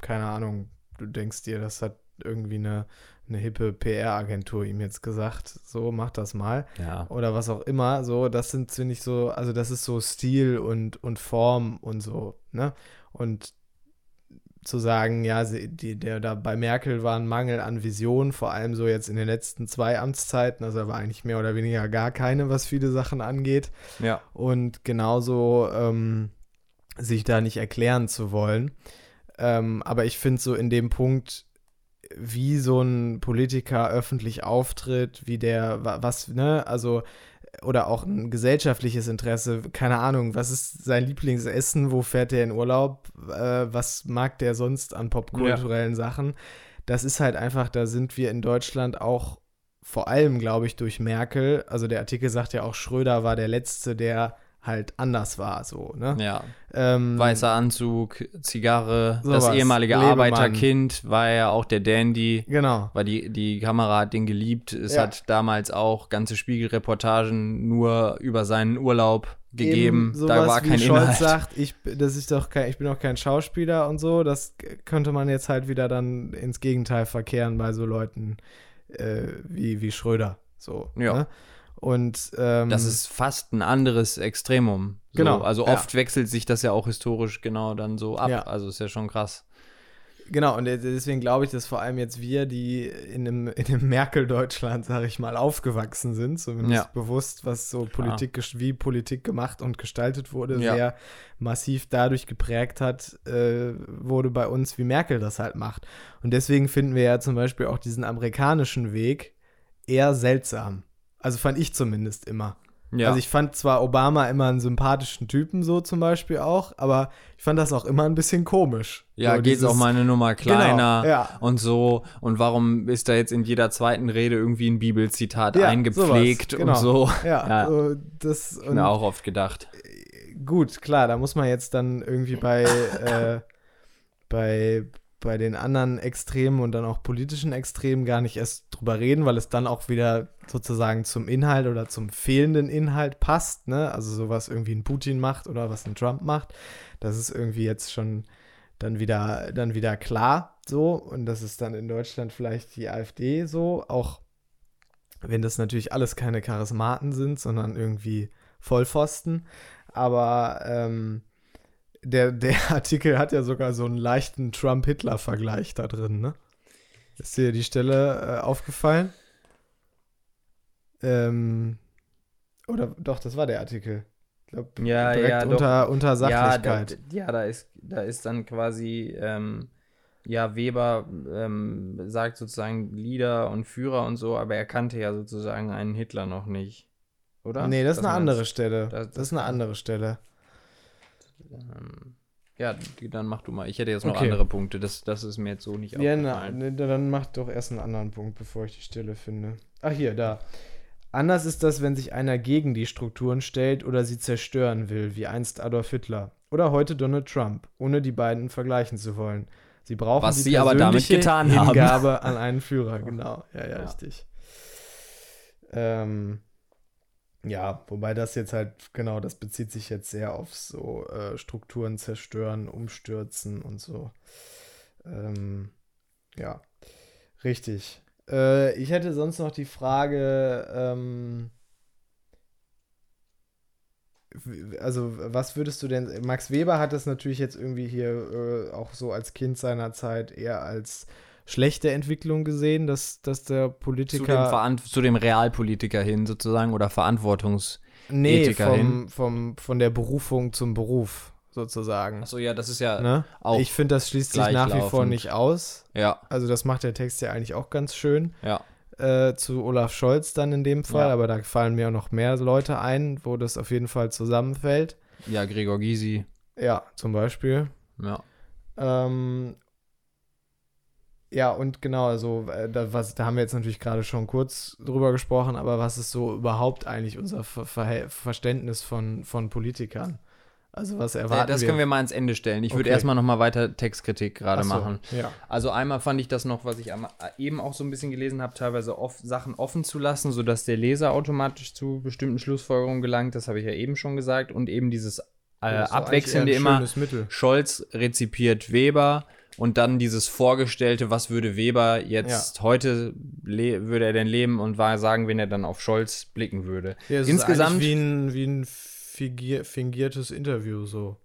keine Ahnung, du denkst dir, das hat irgendwie eine, eine hippe PR-Agentur ihm jetzt gesagt, so, mach das mal. Ja. oder was auch immer, so, das sind, finde ich, so, also das ist so Stil und, und Form und so, ne? Und zu sagen, ja, sie, die, der da bei Merkel war ein Mangel an Vision, vor allem so jetzt in den letzten zwei Amtszeiten, also war eigentlich mehr oder weniger gar keine, was viele Sachen angeht. Ja. Und genauso ähm, sich da nicht erklären zu wollen. Ähm, aber ich finde so in dem Punkt, wie so ein Politiker öffentlich auftritt, wie der, wa- was, ne, also, oder auch ein gesellschaftliches Interesse, keine Ahnung, was ist sein Lieblingsessen, wo fährt er in Urlaub, äh, was mag der sonst an popkulturellen Sachen. Das ist halt einfach, da sind wir in Deutschland auch vor allem, glaube ich, durch Merkel, also der Artikel sagt ja auch, Schröder war der Letzte, der halt anders war, so, ne? Ja. Ähm, Weißer Anzug, Zigarre, Sowas. das ehemalige Lebemann. Arbeiterkind war ja auch der Dandy. Genau. Weil die, die Kamera hat den geliebt. Es Ja. hat damals auch ganze Spiegelreportagen nur über seinen Urlaub gegeben. Eben da war wie kein Scholz Inhalt. sagt, ich, das ist doch kein, ich bin doch kein Schauspieler und so, das könnte man jetzt halt wieder dann ins Gegenteil verkehren bei so Leuten äh, wie, wie Schröder. So. Ja. Ne? Und ähm, Das ist fast ein anderes Extremum. So, Genau, Also ja. oft wechselt sich das ja auch historisch genau dann so ab. Ja. Also ist ja schon krass. Genau, und deswegen glaube ich, dass vor allem jetzt wir, die in einem, in einem Merkel-Deutschland, sage ich mal, aufgewachsen sind, zumindest Ja. bewusst, was so Politik, wie Politik gemacht und gestaltet wurde, Ja. sehr massiv dadurch geprägt hat, äh, wurde bei uns, wie Merkel das halt macht. Und deswegen finden wir ja zum Beispiel auch diesen amerikanischen Weg eher seltsam. Also fand ich zumindest immer. Ja. Also ich fand zwar Obama immer einen sympathischen Typen so zum Beispiel auch, aber ich fand das auch immer ein bisschen komisch. ja, so geht's dieses- auch mal eine Nummer kleiner Genau, ja. und so. Und warum ist da jetzt in jeder zweiten Rede irgendwie ein Bibelzitat Ja, eingepflegt sowas, genau. und so? Ja, Ja. So, das und Mir auch oft gedacht. gut, klar, da muss man jetzt dann irgendwie bei, äh, bei, bei den anderen Extremen und dann auch politischen Extremen gar nicht erst drüber reden, weil es dann auch wieder sozusagen zum Inhalt oder zum fehlenden Inhalt passt, ne? Also sowas irgendwie ein Putin macht oder was ein Trump macht. Das ist irgendwie jetzt schon dann wieder, dann wieder klar so. Und das ist dann in Deutschland vielleicht die AfD so, auch wenn das natürlich alles keine Charismaten sind, sondern irgendwie Vollpfosten. Aber ähm, der, der Artikel hat ja sogar so einen leichten Trump-Hitler-Vergleich da drin, ne? Ist dir die Stelle äh, aufgefallen? Ähm, Oder doch, das war der Artikel. Ich glaub, Ja, direkt ja, doch. unter, unter Ja, da, Sachlichkeit. ja da, ist, da ist dann quasi, ähm, ja, Weber ähm, sagt sozusagen Lieder und Führer und so, aber er kannte ja sozusagen einen Hitler noch nicht. Oder? nee, das ist eine andere? Stelle. Das- Das, ist eine andere Stelle. Ähm, ja, dann mach du mal. Ich hätte jetzt noch Okay. andere Punkte. Das, das ist mir jetzt so nicht Ja, aufgefallen. ne, dann mach doch erst einen anderen Punkt, bevor ich die Stelle finde. Ach, hier, da. Anders ist das, wenn sich einer gegen die Strukturen stellt oder sie zerstören will, wie einst Adolf Hitler. Oder heute Donald Trump, ohne die beiden vergleichen zu wollen. Sie brauchen Was die sie aber damit getan haben. Hingabe an einen Führer, genau. Ja, ja, Ja. richtig. Ähm, ja, wobei das jetzt halt, genau, das bezieht sich jetzt sehr auf so äh, Strukturen zerstören, umstürzen und so. Ähm, ja, richtig. Äh, ich hätte sonst noch die Frage, ähm, also was würdest du denn, Max Weber hat das natürlich jetzt irgendwie hier äh, auch so als Kind seiner Zeit eher als schlechte Entwicklung gesehen, dass, dass der zu, dem Politiker Veran zu dem Realpolitiker hin sozusagen oder Verantwortungs... Nee, Ethiker vom, hin. vom, von der Berufung zum Beruf sozusagen. Achso, ja, das ist ja ne? auch Ich finde, das schließt sich nach wie vor nicht aus. Ja, Also das macht der Text ja eigentlich auch ganz schön. ja. Äh, zu Olaf Scholz dann in dem Fall, Ja. aber da fallen mir auch noch mehr Leute ein, wo das auf jeden Fall zusammenfällt. Ja, Gregor Gysi. Ja, zum Beispiel. Ja. Ähm, ja, und genau, also äh, da, was, da haben wir jetzt natürlich gerade schon kurz drüber gesprochen, aber was ist so überhaupt eigentlich unser Ver Verständnis von, von Politikern? Also was Ja, erwarten das wir? können wir mal ans Ende stellen. Ich würde Okay. erstmal nochmal weiter Textkritik gerade so, machen. Ja. Also einmal fand ich das noch, was ich am, eben auch so ein bisschen gelesen habe, teilweise off, Sachen offen zu lassen, sodass der Leser automatisch zu bestimmten Schlussfolgerungen gelangt. Das habe ich ja eben schon gesagt. Und eben dieses äh, Das abwechselnde immer, Mittel. Scholz rezipiert Weber und dann dieses Vorgestellte, was würde Weber jetzt heute, le- würde er denn leben und war sagen, wenn er dann auf Scholz blicken würde. Ja, es Insgesamt- ist wie ein, wie ein fingier, fingiertes Interview so.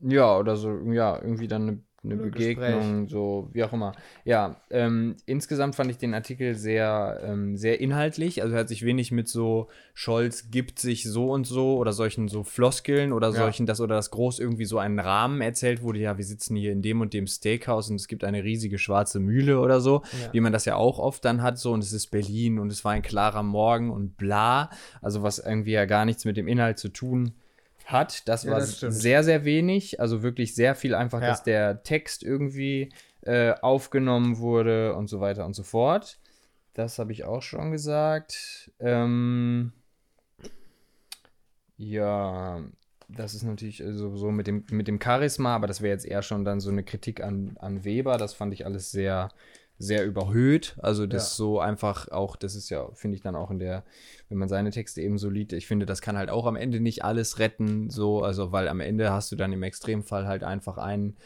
Ja, oder so, ja, irgendwie dann eine, eine Oder Begegnung, so, wie auch immer. Ja, ähm, insgesamt fand ich den Artikel sehr, ähm, sehr inhaltlich. Also er hat sich wenig mit so Scholz gibt sich so und so oder solchen so Floskeln oder Ja. solchen, das oder das groß irgendwie so einen Rahmen erzählt wurde, ja, wir sitzen hier in dem und dem Steakhouse und es gibt eine riesige schwarze Mühle oder so, Ja. wie man das ja auch oft dann hat, so und es ist Berlin und es war ein klarer Morgen und bla. Also was irgendwie ja gar nichts mit dem Inhalt zu tun hat. Das Ja, war das sehr, sehr wenig. Also wirklich sehr viel einfach, Ja. dass der Text irgendwie äh, aufgenommen wurde und so weiter und so fort. Das habe ich auch schon gesagt. Ähm, ja, das ist natürlich also so mit dem, mit dem Charisma, aber das wäre jetzt eher schon dann so eine Kritik an, an Weber. Das fand ich alles sehr, sehr überhöht. Also das Ja. so einfach auch, das ist ja, finde ich dann auch in der, wenn man seine Texte eben so liest, ich finde, das kann halt auch am Ende nicht alles retten, so, also weil am Ende hast du dann im Extremfall halt einfach einen,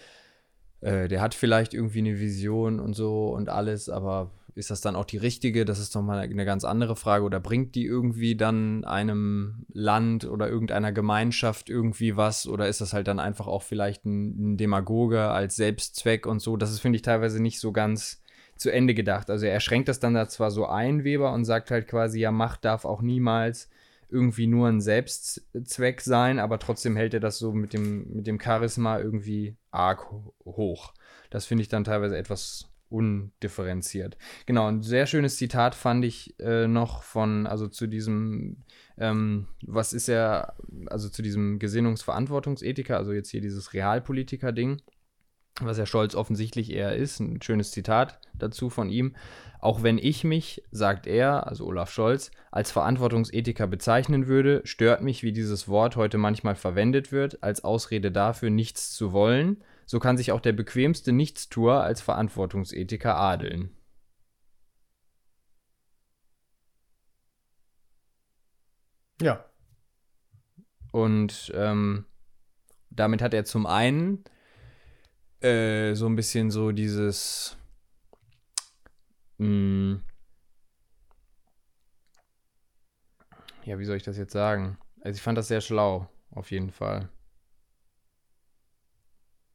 äh, der hat vielleicht irgendwie eine Vision und so und alles, aber ist das dann auch die richtige? Das ist nochmal eine ganz andere Frage. Oder bringt die irgendwie dann einem Land oder irgendeiner Gemeinschaft irgendwie was? Oder ist das halt dann einfach auch vielleicht ein, ein Demagoge als Selbstzweck und so? Das ist, finde ich, teilweise nicht so ganz zu Ende gedacht. Also er schränkt das dann da zwar so ein, Weber, und sagt halt quasi, ja, Macht darf auch niemals irgendwie nur ein Selbstzweck sein, aber trotzdem hält er das so mit dem, mit dem Charisma irgendwie arg ho- hoch. Das finde ich dann teilweise etwas undifferenziert. Genau, ein sehr schönes Zitat fand ich äh, noch von, also zu diesem, ähm, was ist er, also zu diesem Gesinnungsverantwortungsethiker, also jetzt hier dieses Realpolitiker-Ding, was ja Scholz offensichtlich eher ist, ein schönes Zitat dazu von ihm. Auch wenn ich mich, sagt er, also Olaf Scholz, als Verantwortungsethiker bezeichnen würde, stört mich, wie dieses Wort heute manchmal verwendet wird, als Ausrede dafür, nichts zu wollen. So kann sich auch der bequemste Nichtstuer als Verantwortungsethiker adeln. Ja. Und ähm, damit hat er zum einen äh, so ein bisschen so dieses mh, ja, wie soll ich das jetzt sagen? Also ich fand das sehr schlau, auf jeden Fall.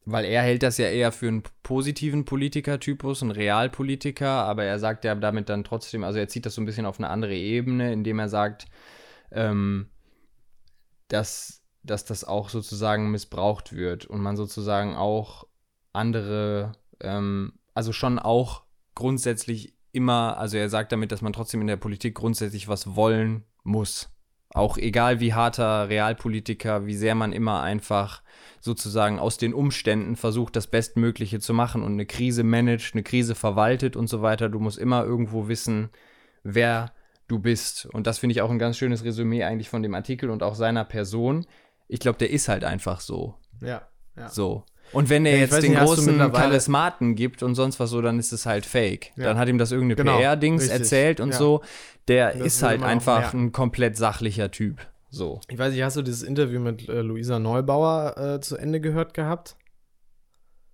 Weil er hält das ja eher für einen positiven Politikertypus, einen Realpolitiker, aber er sagt ja damit dann trotzdem, also er zieht das so ein bisschen auf eine andere Ebene, indem er sagt, ähm, dass, dass das auch sozusagen missbraucht wird und man sozusagen auch andere, ähm, also schon auch grundsätzlich immer, also er sagt damit, dass man trotzdem in der Politik grundsätzlich was wollen muss. Auch egal wie harter Realpolitiker, wie sehr man immer einfach sozusagen aus den Umständen versucht, das Bestmögliche zu machen und eine Krise managt, eine Krise verwaltet und so weiter. Du musst immer irgendwo wissen, wer du bist. Und das finde ich auch ein ganz schönes Resümee eigentlich von dem Artikel und auch seiner Person. Ich glaube, der ist halt einfach so. Ja, ja. So. Und wenn er Ja, jetzt den nicht, großen Charismaten gibt und sonst was so, dann ist es halt fake. Ja. Dann hat ihm das irgendeine Genau, PR-Dings erzählt und Ja. so. Der Das ist halt einfach ein komplett sachlicher Typ. So. Ich weiß nicht, hast du dieses Interview mit äh, Luisa Neubauer äh, zu Ende gehört gehabt?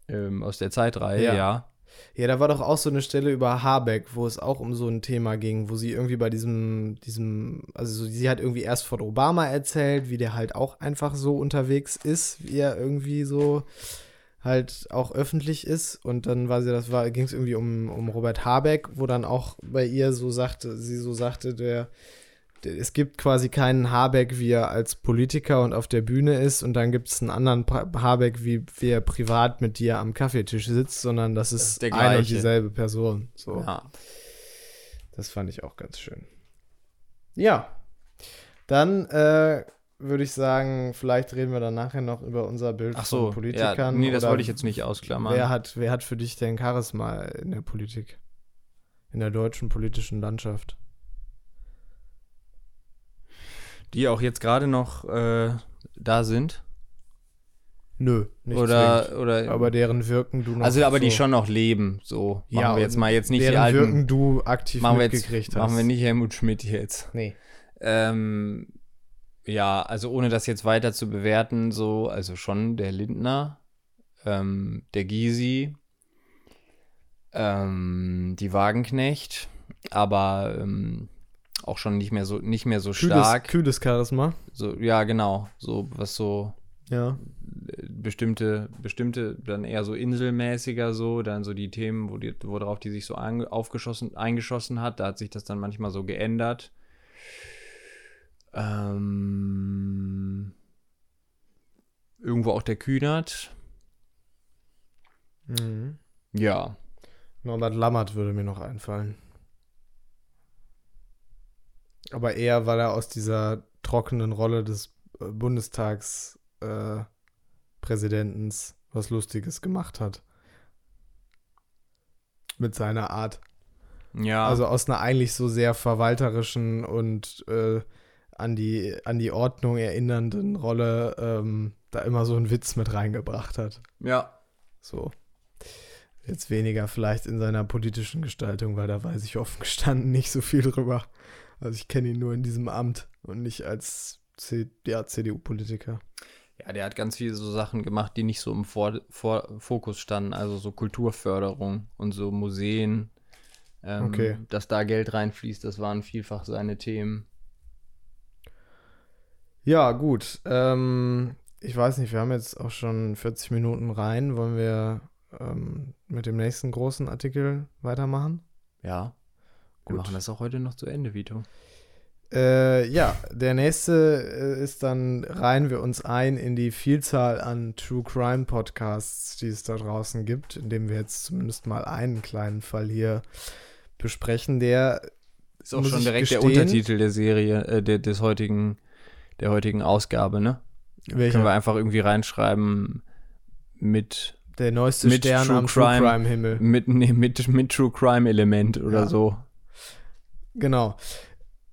Ähm, aus der Zeitreihe, Ja. ja. Da war doch auch so eine Stelle über Habeck, wo es auch um so ein Thema ging, wo sie irgendwie bei diesem, diesem, also so, sie hat irgendwie erst von Obama erzählt, wie der halt auch einfach so unterwegs ist, wie er irgendwie so halt auch öffentlich ist. Und dann war sie, das war, ging es irgendwie um, um Robert Habeck, wo dann auch bei ihr so sagte, sie so sagte, der, der es gibt quasi keinen Habeck, wie er als Politiker und auf der Bühne ist, und dann gibt es einen anderen Habeck, wie, wie er privat mit dir am Kaffeetisch sitzt, sondern das ist, ist der eine und gleiche. dieselbe Person. So. ja. Das fand ich auch ganz schön. Ja, dann äh, würde ich sagen, vielleicht reden wir dann nachher noch über unser Bild Ach so, von Politikern. ja, nee, das wollte ich jetzt nicht ausklammern. Wer hat, wer hat für dich denn Charisma in der Politik? In der deutschen politischen Landschaft? Die auch jetzt gerade noch äh, da sind? Nö, nicht oder, zwingend. oder Aber deren Wirken du noch also aber die so- schon noch leben, so. Machen Ja, wir jetzt mal jetzt nicht die deren alten. Wirken du aktiv machen wir jetzt, machen wir nicht Helmut Schmidt jetzt. Nee. Ähm, ja, also ohne das jetzt weiter zu bewerten, so, also schon der Lindner, ähm, der Gysi, ähm, die Wagenknecht, aber ähm, auch schon nicht mehr so, nicht mehr so Kühles, stark. kühles Charisma. So, ja, genau. So, was so Ja. äh, bestimmte, bestimmte, dann eher so inselmäßiger so, dann so die Themen, wo die, worauf die sich so ange, aufgeschossen, eingeschossen hat, da hat sich das dann manchmal so geändert. Ähm, irgendwo auch der Kühnert. Mhm. Ja. Norbert Lammert würde mir noch einfallen. Aber eher, weil er aus dieser trockenen Rolle des äh, Bundestagspräsidentens äh, Präsidentens was Lustiges gemacht hat. Mit seiner Art. Ja. Also aus einer eigentlich so sehr verwalterischen und äh, an, die, an die Ordnung erinnernden Rolle ähm, da immer so einen Witz mit reingebracht hat. ja. So. Jetzt weniger vielleicht in seiner politischen Gestaltung, weil da weiß ich offen gestanden nicht so viel drüber. Also ich kenne ihn nur in diesem Amt und nicht als C ja, CDU-Politiker. Ja, der hat ganz viele so Sachen gemacht, die nicht so im Vor Vor Fokus standen. Also so Kulturförderung und so Museen. Ähm, Okay. Dass da Geld reinfließt, das waren vielfach seine Themen. Ja, gut. Ähm, ich weiß nicht, wir haben jetzt auch schon 40 Minuten rein. Wollen wir ähm, mit dem nächsten großen Artikel weitermachen? Ja. Wir Gut. machen das auch heute noch zu Ende, Vito. Äh, ja, der nächste äh, ist dann, reihen wir uns ein in die Vielzahl an True Crime Podcasts, die es da draußen gibt, indem wir jetzt zumindest mal einen kleinen Fall hier besprechen, der Ist auch schon direkt der gestehen- Untertitel der Serie, äh, der, des heutigen, der heutigen Ausgabe, ne? welcher, Können wir einfach irgendwie reinschreiben mit, der neueste mit Stern True am True Crime- Crime Himmel. mit, nee, mit, mit True Crime Element oder Ja. so. Genau.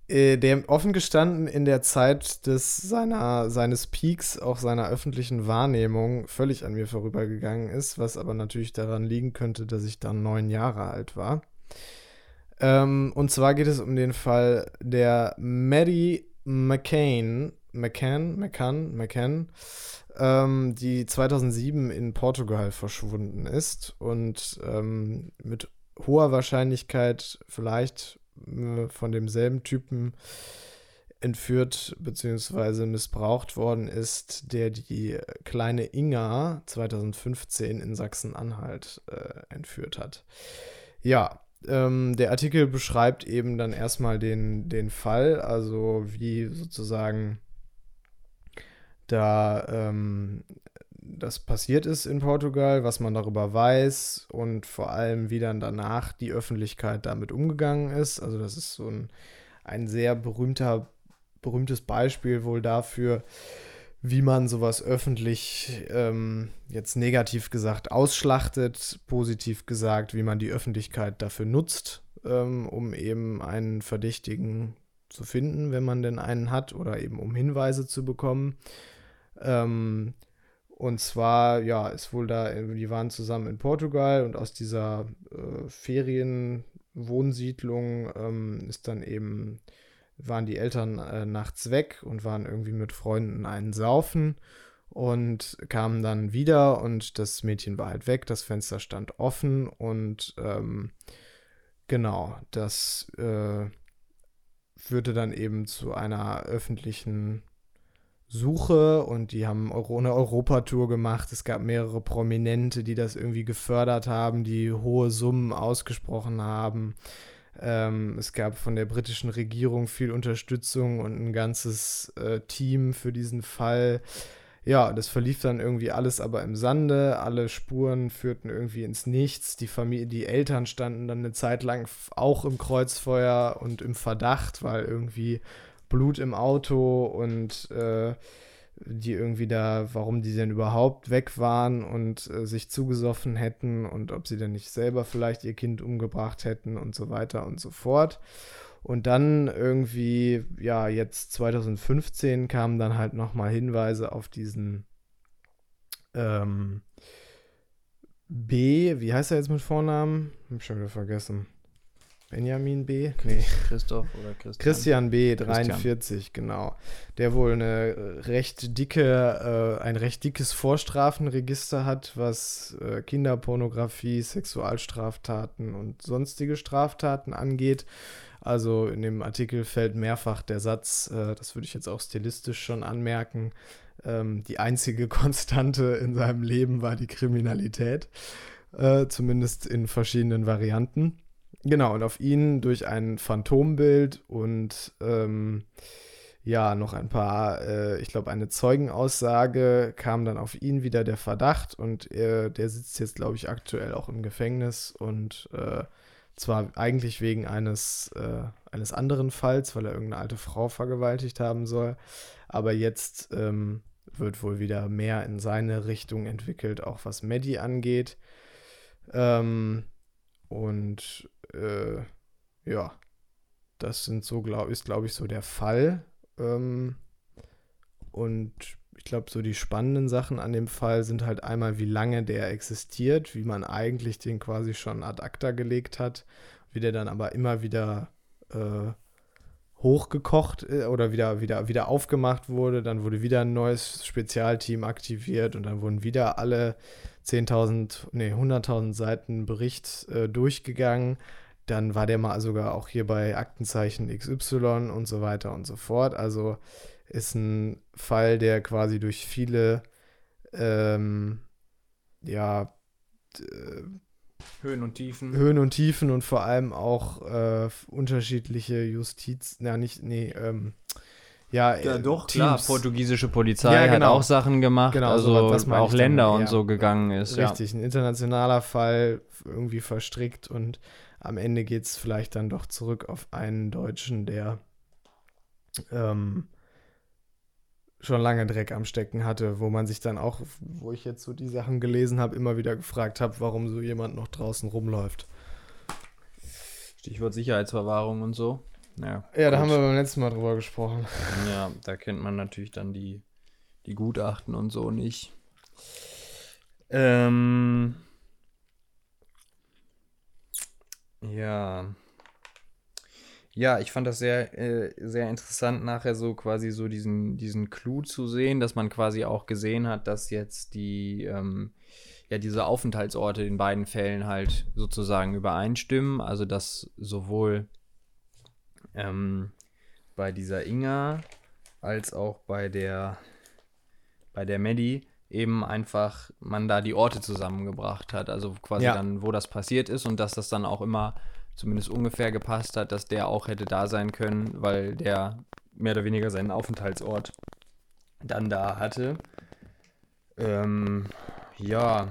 Äh, der offen gestanden in der Zeit des seiner, seines Peaks, auch seiner öffentlichen Wahrnehmung, völlig an mir vorübergegangen ist, was aber natürlich daran liegen könnte, dass ich dann neun Jahre alt war. Ähm, und zwar geht es um den Fall der Maddie McCain, McCann, McCann, McCann, ähm, die 2007 in Portugal verschwunden ist und ähm, mit hoher Wahrscheinlichkeit vielleicht äh, von demselben Typen entführt bzw. missbraucht worden ist, der die kleine Inga 2015 in Sachsen-Anhalt äh, entführt hat. Ja, ähm, der Artikel beschreibt eben dann erstmal den, den Fall, also wie sozusagen da ähm, das passiert ist in Portugal, was man darüber weiß und vor allem, wie dann danach die Öffentlichkeit damit umgegangen ist. Also das ist so ein, ein sehr berühmter, berühmtes Beispiel wohl dafür, wie man sowas öffentlich ähm, jetzt negativ gesagt ausschlachtet, positiv gesagt, wie man die Öffentlichkeit dafür nutzt, ähm, um eben einen Verdächtigen zu finden, wenn man denn einen hat, oder eben um Hinweise zu bekommen. Ähm, und zwar, ja, ist wohl da, die waren zusammen in Portugal und aus dieser äh, Ferienwohnsiedlung ähm, ist dann eben, waren die Eltern äh, nachts weg und waren irgendwie mit Freunden einen Saufen und kamen dann wieder und das Mädchen war halt weg, das Fenster stand offen und ähm, genau, das äh, führte dann eben zu einer öffentlichen Suche und die haben eine Europatour gemacht. Es gab mehrere Prominente, die das irgendwie gefördert haben, die hohe Summen ausgesprochen haben. Ähm, es gab von der britischen Regierung viel Unterstützung und ein ganzes äh, Team für diesen Fall. Ja, das verlief dann irgendwie alles aber im Sande. Alle Spuren führten irgendwie ins Nichts. Die Familie, die Eltern standen dann eine Zeit lang auch im Kreuzfeuer und im Verdacht, weil irgendwie Blut im Auto und äh, die irgendwie da, warum die denn überhaupt weg waren und äh, sich zugesoffen hätten und ob sie denn nicht selber vielleicht ihr Kind umgebracht hätten und so weiter und so fort. Und dann irgendwie, ja, jetzt 2015 kamen dann halt nochmal Hinweise auf diesen ähm, B, wie heißt er jetzt mit Vornamen? Hab schon wieder vergessen. Benjamin B. Nee. Christoph oder Christian. Christian B. 43, Christian. genau. Der wohl eine recht dicke, äh, ein recht dickes Vorstrafenregister hat, was äh, Kinderpornografie, Sexualstraftaten und sonstige Straftaten angeht. Also in dem Artikel fällt mehrfach der Satz, äh, das würde ich jetzt auch stilistisch schon anmerken, ähm, die einzige Konstante in seinem Leben war die Kriminalität, äh, zumindest in verschiedenen Varianten. Genau, und auf ihn durch ein Phantombild und ähm, ja, noch ein paar, äh, ich glaube, eine Zeugenaussage kam dann auf ihn wieder der Verdacht und äh, der sitzt jetzt, glaube ich, aktuell auch im Gefängnis und äh, zwar eigentlich wegen eines, äh, eines anderen Falls, weil er irgendeine alte Frau vergewaltigt haben soll, aber jetzt ähm, wird wohl wieder mehr in seine Richtung entwickelt, auch was Maddie angeht. Ähm, und äh, ja, das sind so, glaub, ist, glaube ich, so der Fall. Ähm, und ich glaube, so die spannenden Sachen an dem Fall sind halt einmal, wie lange der existiert, wie man eigentlich den quasi schon ad acta gelegt hat, wie der dann aber immer wieder äh, hochgekocht äh, oder wieder, wieder, wieder aufgemacht wurde. Dann wurde wieder ein neues Spezialteam aktiviert und dann wurden wieder alle 10.000, nee, 100.000 Seiten Bericht äh, durchgegangen. Dann war der mal sogar auch hier bei Aktenzeichen XY und so weiter und so fort. Also ist ein Fall, der quasi durch viele, ähm, ja, Höhen und Tiefen. Höhen und Tiefen und vor allem auch äh, unterschiedliche Justiz, na nicht, nee, ähm, ja, ja äh, doch, Teams. klar. Portugiesische Polizei ja, genau. hat auch Sachen gemacht, genau, also so, auch Länder dann, und ja. so gegangen ist. Richtig, ein internationaler Fall irgendwie verstrickt und am Ende geht es vielleicht dann doch zurück auf einen Deutschen, der ähm, schon lange Dreck am Stecken hatte, wo man sich dann auch, wo ich jetzt so die Sachen gelesen habe, immer wieder gefragt habe, warum so jemand noch draußen rumläuft. Stichwort Sicherheitsverwahrung und so. Ja, ja da haben wir beim letzten Mal drüber gesprochen. Ja, da kennt man natürlich dann die, die Gutachten und so nicht. Ähm, ja. Ja, ich fand das sehr, äh, sehr interessant, nachher so quasi so diesen, diesen Clou zu sehen, dass man quasi auch gesehen hat, dass jetzt die, ähm, ja, diese Aufenthaltsorte in beiden Fällen halt sozusagen übereinstimmen. Also, dass sowohl ähm, bei dieser Inga als auch bei der, bei der Maddie eben einfach man da die Orte zusammengebracht hat. Also quasi ja. dann, wo das passiert ist und dass das dann auch immer zumindest ungefähr gepasst hat, dass der auch hätte da sein können, weil der mehr oder weniger seinen Aufenthaltsort dann da hatte. Ähm, ja,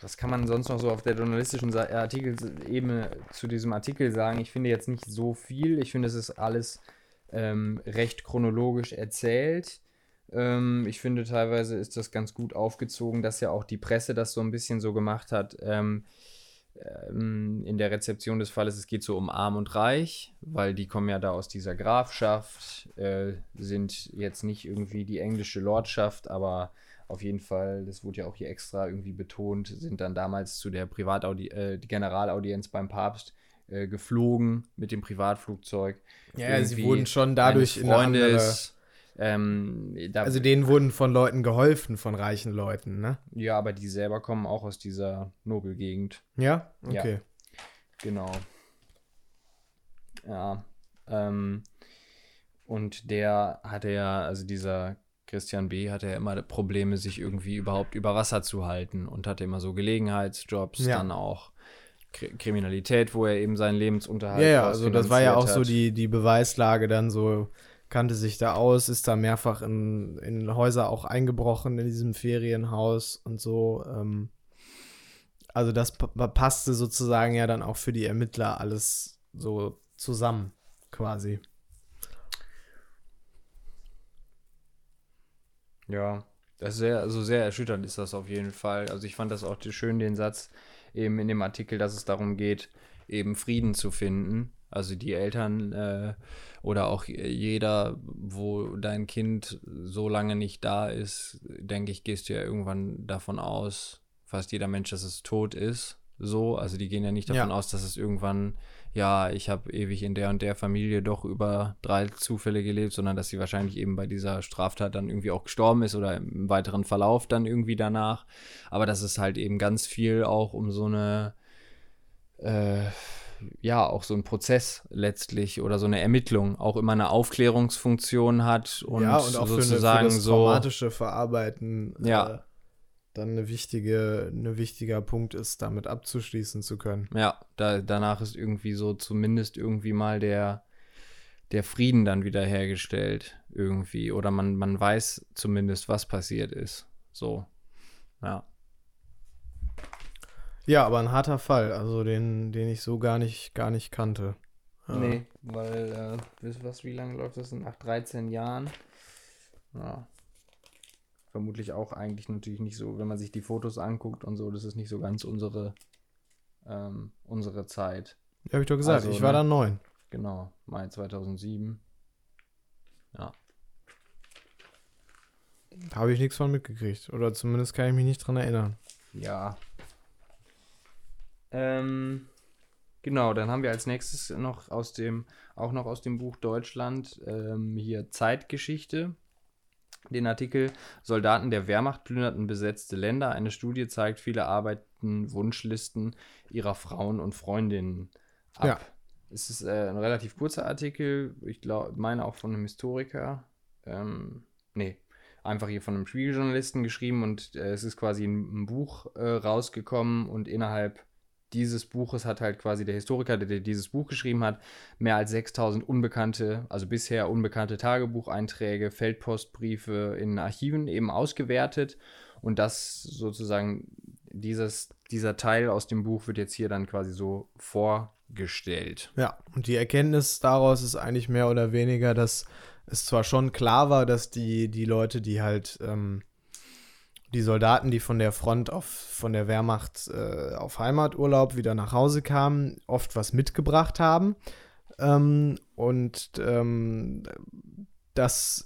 was kann man sonst noch so auf der journalistischen Artikelebene zu diesem Artikel sagen? Ich finde jetzt nicht so viel. Ich finde, es ist alles ähm, recht chronologisch erzählt. Ähm, ich finde, teilweise ist das ganz gut aufgezogen, dass ja auch die Presse das so ein bisschen so gemacht hat. Ähm, ähm, in der Rezeption des Falles, es geht so um Arm und Reich, weil die kommen ja da aus dieser Grafschaft, äh, sind jetzt nicht irgendwie die englische Lordschaft, aber auf jeden Fall, das wurde ja auch hier extra irgendwie betont, sind dann damals zu der Privataudi äh, die Generalaudienz beim Papst äh, geflogen mit dem Privatflugzeug. Ja, irgendwie sie wurden schon dadurch in eine ähm, also denen wurden von Leuten geholfen, von reichen Leuten, ne? Ja, aber die selber kommen auch aus dieser Nobelgegend. Ja? Okay. Ja, genau. Ja. Ähm, und der hatte ja, also dieser Christian B. hatte ja immer Probleme, sich irgendwie überhaupt über Wasser zu halten und hatte immer so Gelegenheitsjobs, ja. dann auch Kriminalität, wo er eben seinen Lebensunterhalt. Ja, ja, also das war ja auch hat. so die, die Beweislage dann so kannte sich da aus, ist da mehrfach in, in Häuser auch eingebrochen in diesem Ferienhaus und so. Ähm, also das passte sozusagen ja dann auch für die Ermittler alles so zusammen, quasi. Ja, das ist sehr, also sehr erschütternd ist das auf jeden Fall. Also ich fand das auch schön, den Satz eben in dem Artikel, dass es darum geht, eben Frieden zu finden also die Eltern äh, oder auch jeder, wo dein Kind so lange nicht da ist, denke ich, gehst du ja irgendwann davon aus, fast jeder Mensch, dass es tot ist. So, also die gehen ja nicht davon ja. aus, dass es irgendwann, ja, ich habe ewig in der und der Familie doch über drei Zufälle gelebt, sondern dass sie wahrscheinlich eben bei dieser Straftat dann irgendwie auch gestorben ist oder im weiteren Verlauf dann irgendwie danach. Aber dass es halt eben ganz viel auch um so eine äh, ja auch so ein Prozess letztlich oder so eine Ermittlung auch immer eine Aufklärungsfunktion hat und, ja, und auch sozusagen für, eine, für das so traumatische Verarbeiten ja. Äh, dann eine wichtige, ein wichtiger Punkt ist, damit abzuschließen zu können. Ja, da, danach ist irgendwie so zumindest irgendwie mal der, der Frieden dann wiederhergestellt irgendwie oder man, man weiß zumindest, was passiert ist. So, ja. Ja, aber ein harter Fall, also den, den ich so gar nicht, gar nicht kannte. Ja. Nee, weil, äh, wisst was, wie lange läuft das? Nach 13 Jahren. Ja. Vermutlich auch eigentlich natürlich nicht so, wenn man sich die Fotos anguckt und so, das ist nicht so ganz unsere, ähm, unsere Zeit. Ja, hab ich doch gesagt, also, ich war ne? da neun. Genau, Mai 2007. Ja. Habe ich nichts von mitgekriegt. Oder zumindest kann ich mich nicht dran erinnern. Ja, ähm, genau, dann haben wir als nächstes noch aus dem, auch noch aus dem Buch Deutschland ähm, hier Zeitgeschichte. Den Artikel Soldaten der Wehrmacht plünderten besetzte Länder. Eine Studie zeigt, viele arbeiten Wunschlisten ihrer Frauen und Freundinnen ab. Ja. Es ist äh, ein relativ kurzer Artikel, ich glaube, meine auch von einem Historiker. Ähm, nee, einfach hier von einem Spiegeljournalisten geschrieben und äh, es ist quasi ein, ein Buch äh, rausgekommen und innerhalb dieses Buches hat halt quasi der Historiker, der dieses Buch geschrieben hat, mehr als 6000 unbekannte, also bisher unbekannte Tagebucheinträge, Feldpostbriefe in Archiven eben ausgewertet und das sozusagen dieses, dieser Teil aus dem Buch wird jetzt hier dann quasi so vorgestellt. Ja, und die Erkenntnis daraus ist eigentlich mehr oder weniger, dass es zwar schon klar war, dass die, die Leute, die halt ähm, die Soldaten, die von der Front auf, von der Wehrmacht äh, auf Heimaturlaub wieder nach Hause kamen, oft was mitgebracht haben. Ähm, und ähm, das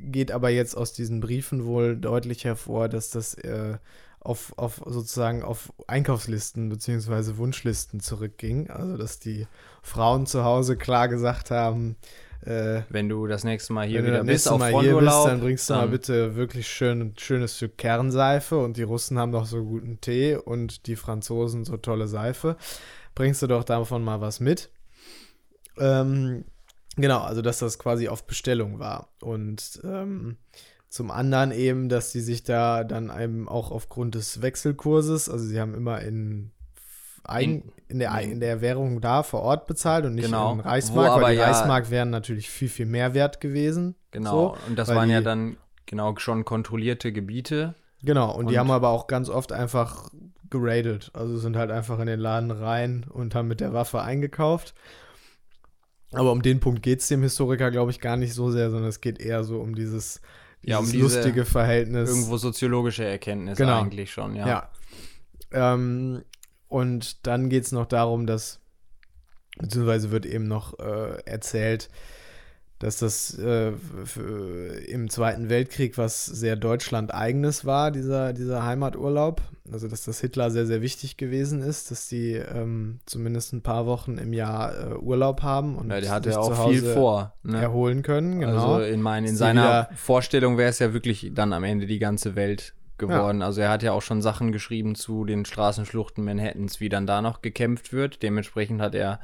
geht aber jetzt aus diesen Briefen wohl deutlich hervor, dass das äh, auf, auf sozusagen auf Einkaufslisten bzw. Wunschlisten zurückging. Also dass die Frauen zu Hause klar gesagt haben, äh, wenn du das nächste Mal hier wieder bist, auf Mal hier bist, dann bringst du dann mal bitte wirklich schön, schönes Stück Kernseife und die Russen haben doch so guten Tee und die Franzosen so tolle Seife. Bringst du doch davon mal was mit. Ähm, genau, also dass das quasi auf Bestellung war. Und ähm, zum anderen eben, dass sie sich da dann eben auch aufgrund des Wechselkurses, also sie haben immer in eigen, in, der, in der Währung da vor Ort bezahlt und nicht Genau. in Reichsmark, Wo aber weil die ja- Reichsmark wären natürlich viel, viel mehr wert gewesen. Genau. So, und das waren ja die- dann genau schon kontrollierte Gebiete. Genau, und, die Und- haben aber auch ganz oft einfach geradet. Also sind halt einfach in den Laden rein und haben mit der Waffe eingekauft. Aber um den Punkt geht es dem Historiker, glaube ich, gar nicht so sehr, sondern es geht eher so um dieses, Ja, um dieses diese lustige Verhältnis. Irgendwo soziologische Erkenntnisse Genau. eigentlich schon, ja. Ja. Ähm, und dann geht es noch darum, dass, beziehungsweise wird eben noch äh, erzählt, dass das äh, im Zweiten Weltkrieg was sehr Deutschland-eigenes war, dieser, dieser Heimaturlaub. Also, dass das Hitler sehr, sehr wichtig gewesen ist, dass die ähm, zumindest ein paar Wochen im Jahr äh, Urlaub haben und Ja, der hatte sich ja zu auch viel vor. Ne? erholen können. Genau. Also in, mein, in seiner Vorstellung wäre es ja wirklich dann am Ende die ganze Welt geworden. Also er hat ja auch schon Sachen geschrieben zu den Straßenschluchten Manhattans, wie dann da noch gekämpft wird. Dementsprechend hat er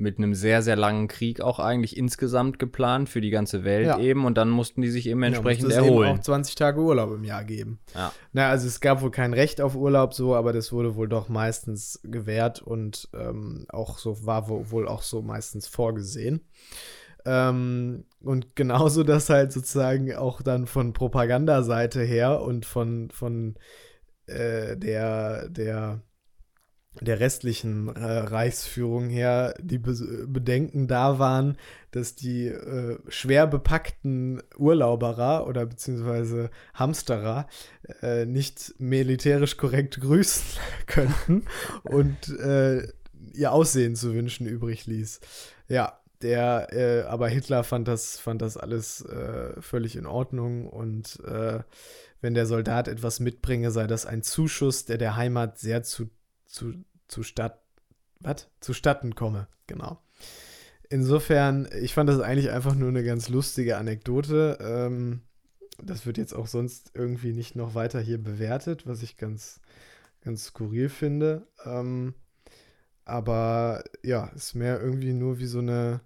mit einem sehr, sehr langen Krieg auch eigentlich insgesamt geplant für die ganze Welt Ja. eben und dann mussten die sich eben Ja, entsprechend muss es eben erholen. auch 20 Tage Urlaub im Jahr geben. Ja. Na, also es gab wohl kein Recht auf Urlaub so, aber das wurde wohl doch meistens gewährt und ähm, auch so war wo, wohl auch so meistens vorgesehen. Ähm, und genauso das halt sozusagen auch dann von Propagandaseite her und von, von äh, der, der, der restlichen äh, Reichsführung her die Be Bedenken da waren, dass die äh, schwer bepackten Urlauberer oder beziehungsweise Hamsterer äh, nicht militärisch korrekt grüßen könnten und äh, ihr Aussehen zu wünschen übrig ließ. Ja, der, äh, aber Hitler fand das, fand das alles äh, völlig in Ordnung und äh, wenn der Soldat etwas mitbringe, sei das ein Zuschuss, der der Heimat sehr zu, zu, zu Stadt, was? Zustatten komme, genau. Insofern, ich fand das eigentlich einfach nur eine ganz lustige Anekdote. Ähm, das wird jetzt auch sonst irgendwie nicht noch weiter hier bewertet, was ich ganz, ganz skurril finde. Ähm, aber ja, ist mehr irgendwie nur wie so eine,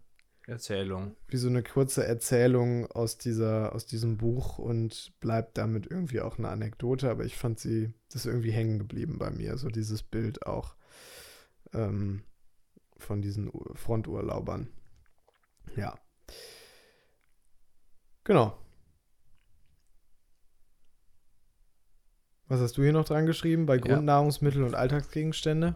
Erzählung. wie so eine kurze Erzählung aus dieser, aus diesem Buch und bleibt damit irgendwie auch eine Anekdote, aber ich fand sie, das ist irgendwie hängen geblieben bei mir, so dieses Bild auch ähm, von diesen Fronturlaubern. Ja. Genau. Was hast du hier noch dran geschrieben? Bei Ja. Grundnahrungsmittel und Alltagsgegenstände?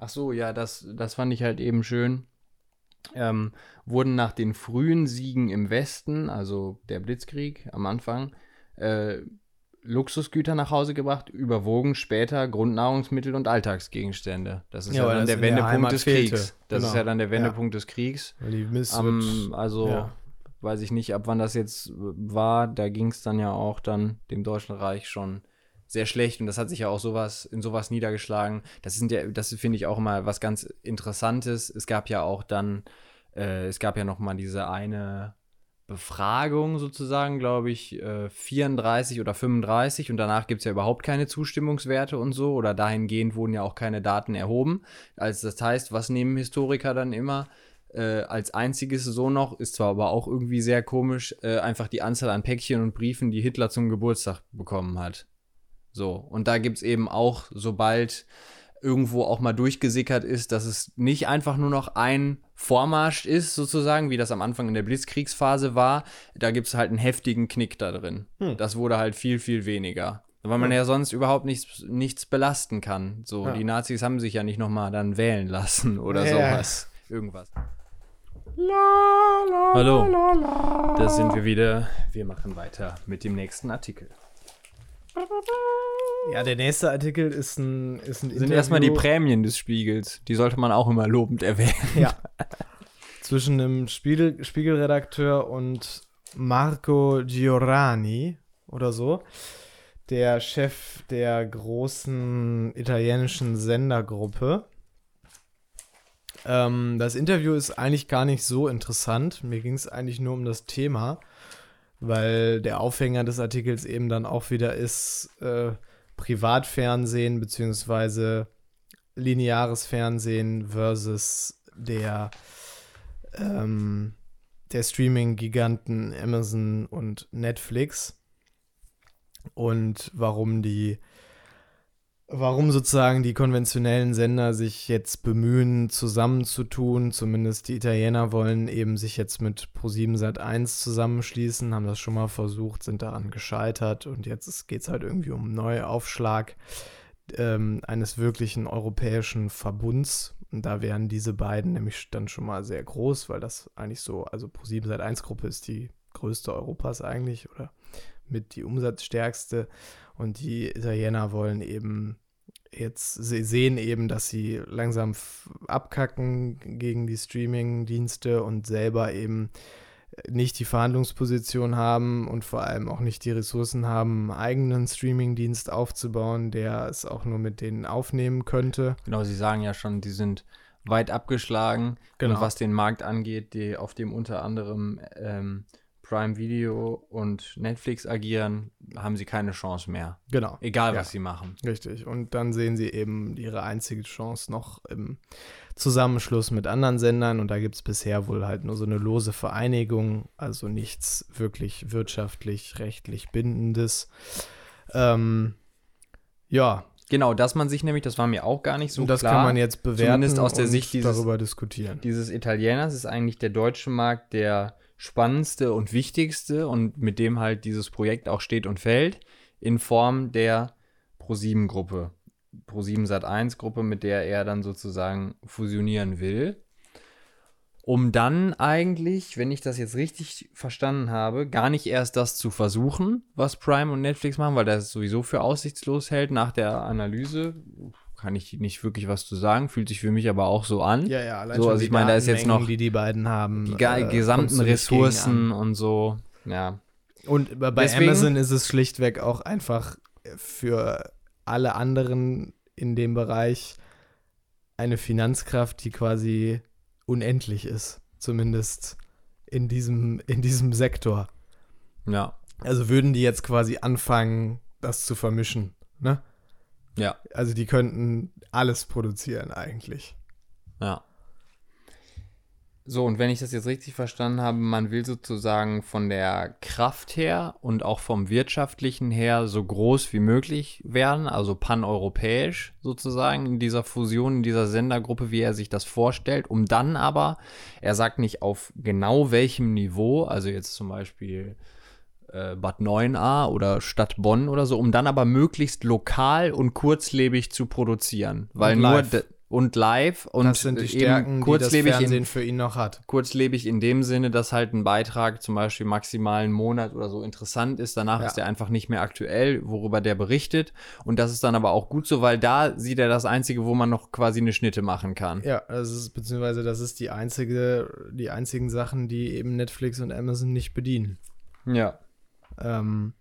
Ach so, ja, das, das fand ich halt eben schön. Ähm, wurden nach den frühen Siegen im Westen, also der Blitzkrieg am Anfang, äh, Luxusgüter nach Hause gebracht, überwogen später Grundnahrungsmittel und Alltagsgegenstände. Das ist Ja, ja, weil dann der der Wendepunkt Heimat des fehlte. Kriegs. Das ist Genau. ja dann der Ja. Wendepunkt des Kriegs. Wird- also ja. weiß ich nicht, ab wann das jetzt war. Da ging es dann ja auch dann dem Deutschen Reich schon sehr schlecht und das hat sich ja auch sowas in sowas niedergeschlagen. Das sind ja, das finde ich auch immer was ganz Interessantes. Es gab ja auch dann, äh, es gab ja noch mal diese eine Befragung sozusagen, glaube ich, äh, 34 oder 35 und danach gibt es ja überhaupt keine Zustimmungswerte und so oder dahingehend wurden ja auch keine Daten erhoben. Also das heißt, was nehmen Historiker dann immer? Äh, als einziges so noch, ist zwar aber auch irgendwie sehr komisch, äh, einfach die Anzahl an Päckchen und Briefen, die Hitler zum Geburtstag bekommen hat. So, und da gibt es eben auch, sobald irgendwo auch mal durchgesickert ist, dass es nicht einfach nur noch ein Vormarsch ist, sozusagen, wie das am Anfang in der Blitzkriegsphase war. Da gibt es halt einen heftigen Knick da drin. Hm. Das wurde halt viel, viel weniger. Weil man Hm. ja sonst überhaupt nichts, nichts belasten kann. So, Ja. die Nazis haben sich ja nicht nochmal dann wählen lassen oder Ja. sowas. Irgendwas. Hallo, da sind wir wieder. Wir machen weiter mit dem nächsten Artikel. Ja, der nächste Artikel ist ein, ist ein Das sind erstmal die Interview Prämien des Spiegels. Die sollte man auch immer lobend erwähnen. ja, zwischen einem Spiegel, Spiegelredakteur und Marco Giorani oder so, der Chef der großen italienischen Sendergruppe. Ähm, das Interview ist eigentlich gar nicht so interessant. Mir ging es eigentlich nur um das Thema, weil der Aufhänger des Artikels eben dann auch wieder ist äh, Privatfernsehen beziehungsweise lineares Fernsehen versus der, ähm, der Streaming-Giganten Amazon und Netflix. Und warum die warum sozusagen die konventionellen Sender sich jetzt bemühen, zusammenzutun. Zumindest die Italiener wollen eben sich jetzt mit Pro7 Sat1 zusammenschließen, haben das schon mal versucht, sind daran gescheitert und jetzt geht es halt irgendwie um einen Neuaufschlag ähm, eines wirklichen europäischen Verbunds. Und da wären diese beiden nämlich dann schon mal sehr groß, weil das eigentlich so, also Pro7 Sat1 Gruppe ist die größte Europas eigentlich oder mit die umsatzstärkste. Und die Italiener wollen eben jetzt, sie sehen eben, dass sie langsam abkacken gegen die Streaming-Dienste und selber eben nicht die Verhandlungsposition haben und vor allem auch nicht die Ressourcen haben, einen eigenen Streaming-Dienst aufzubauen, der es auch nur mit denen aufnehmen könnte. Genau, Sie sagen ja schon, die sind weit abgeschlagen. Genau. Und was den Markt angeht, die, auf dem unter anderem ähm, Prime Video und Netflix agieren, haben sie keine Chance mehr. Genau. Egal, was ja. sie machen. Richtig. Und dann sehen sie eben ihre einzige Chance noch im Zusammenschluss mit anderen Sendern. Und da gibt es bisher wohl halt nur so eine lose Vereinigung, also nichts wirklich wirtschaftlich, rechtlich Bindendes. Ähm, ja, Genau, dass man sich nämlich, das war mir auch gar nicht so und das klar. Das kann man jetzt bewerten zumindest aus der Sicht dieses, darüber diskutieren. Dieses Italieners ist eigentlich der deutsche Markt, der spannendste und wichtigste und mit dem halt dieses Projekt auch steht und fällt, in Form der Pro7-Gruppe. Pro7 Sat1-Gruppe, mit der er dann sozusagen fusionieren will. Um dann eigentlich, wenn ich das jetzt richtig verstanden habe, gar nicht erst das zu versuchen, was Prime und Netflix machen, weil das sowieso für aussichtslos hält nach der Analyse kann ich nicht wirklich was zu sagen, fühlt sich für mich aber auch so an. Ja, ja, allein so, also ich meine, da ist jetzt noch die die beiden haben, die äh, gesamten Ressourcen und so, ja. Und bei Deswegen, Amazon ist es schlichtweg auch einfach für alle anderen in dem Bereich eine Finanzkraft, die quasi unendlich ist, zumindest in diesem in diesem Sektor. Ja. Also würden die jetzt quasi anfangen, das zu vermischen, ne? Ja. Also die könnten alles produzieren eigentlich. Ja. So, und wenn ich das jetzt richtig verstanden habe, man will sozusagen von der Kraft her und auch vom wirtschaftlichen her so groß wie möglich werden, also paneuropäisch sozusagen in dieser Fusion, in dieser Sendergruppe, wie er sich das vorstellt, um dann aber, er sagt nicht auf genau welchem Niveau, also jetzt zum Beispiel äh, Bad 9a oder Stadt Bonn oder so, um dann aber möglichst lokal und kurzlebig zu produzieren. Weil und nur und live und das sind die Stärken, kurzlebig die das Fernsehen in, für ihn noch hat. Kurzlebig in dem Sinne, dass halt ein Beitrag zum Beispiel maximal einen Monat oder so interessant ist. Danach ja. ist er einfach nicht mehr aktuell, worüber der berichtet. Und das ist dann aber auch gut so, weil da sieht er das Einzige, wo man noch quasi eine Schnitte machen kann. Ja, das ist, beziehungsweise das ist die einzige, die einzigen Sachen, die eben Netflix und Amazon nicht bedienen. Ja. Ähm,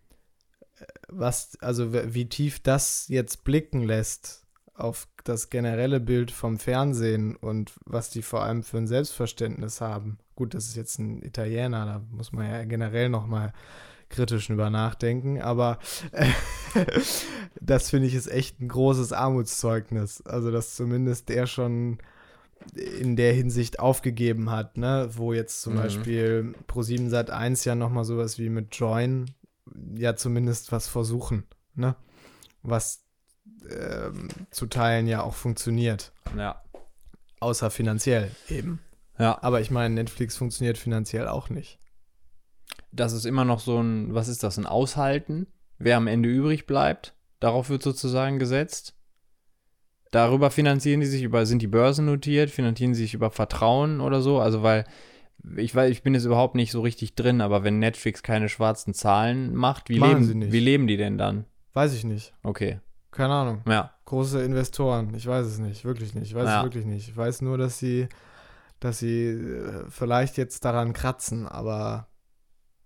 was, also wie tief das jetzt blicken lässt auf das generelle Bild vom Fernsehen und was die vor allem für ein Selbstverständnis haben. Gut, das ist jetzt ein Italiener, da muss man ja generell noch mal kritisch über nachdenken, aber das finde ich ist echt ein großes Armutszeugnis. Also, dass zumindest der schon in der Hinsicht aufgegeben hat, ne? wo jetzt zum mhm. Beispiel Pro7 Sat 1 ja nochmal sowas wie mit Join ja zumindest was versuchen, ne? Was ähm, zu Teilen ja auch funktioniert. Ja. Außer finanziell eben. Ja. Aber ich meine, Netflix funktioniert finanziell auch nicht. Das ist immer noch so ein, was ist das, ein Aushalten, wer am Ende übrig bleibt. Darauf wird sozusagen gesetzt. Darüber finanzieren die sich über, sind die Börsen notiert, finanzieren sie sich über Vertrauen oder so. Also weil, ich weiß, ich bin jetzt überhaupt nicht so richtig drin, aber wenn Netflix keine schwarzen Zahlen macht, wie, leben, wie leben die denn dann? Weiß ich nicht. Okay. Keine Ahnung. Ja. Große Investoren, ich weiß es nicht, wirklich nicht. Ich weiß ja. es wirklich nicht. Ich weiß nur, dass sie, dass sie äh, vielleicht jetzt daran kratzen, aber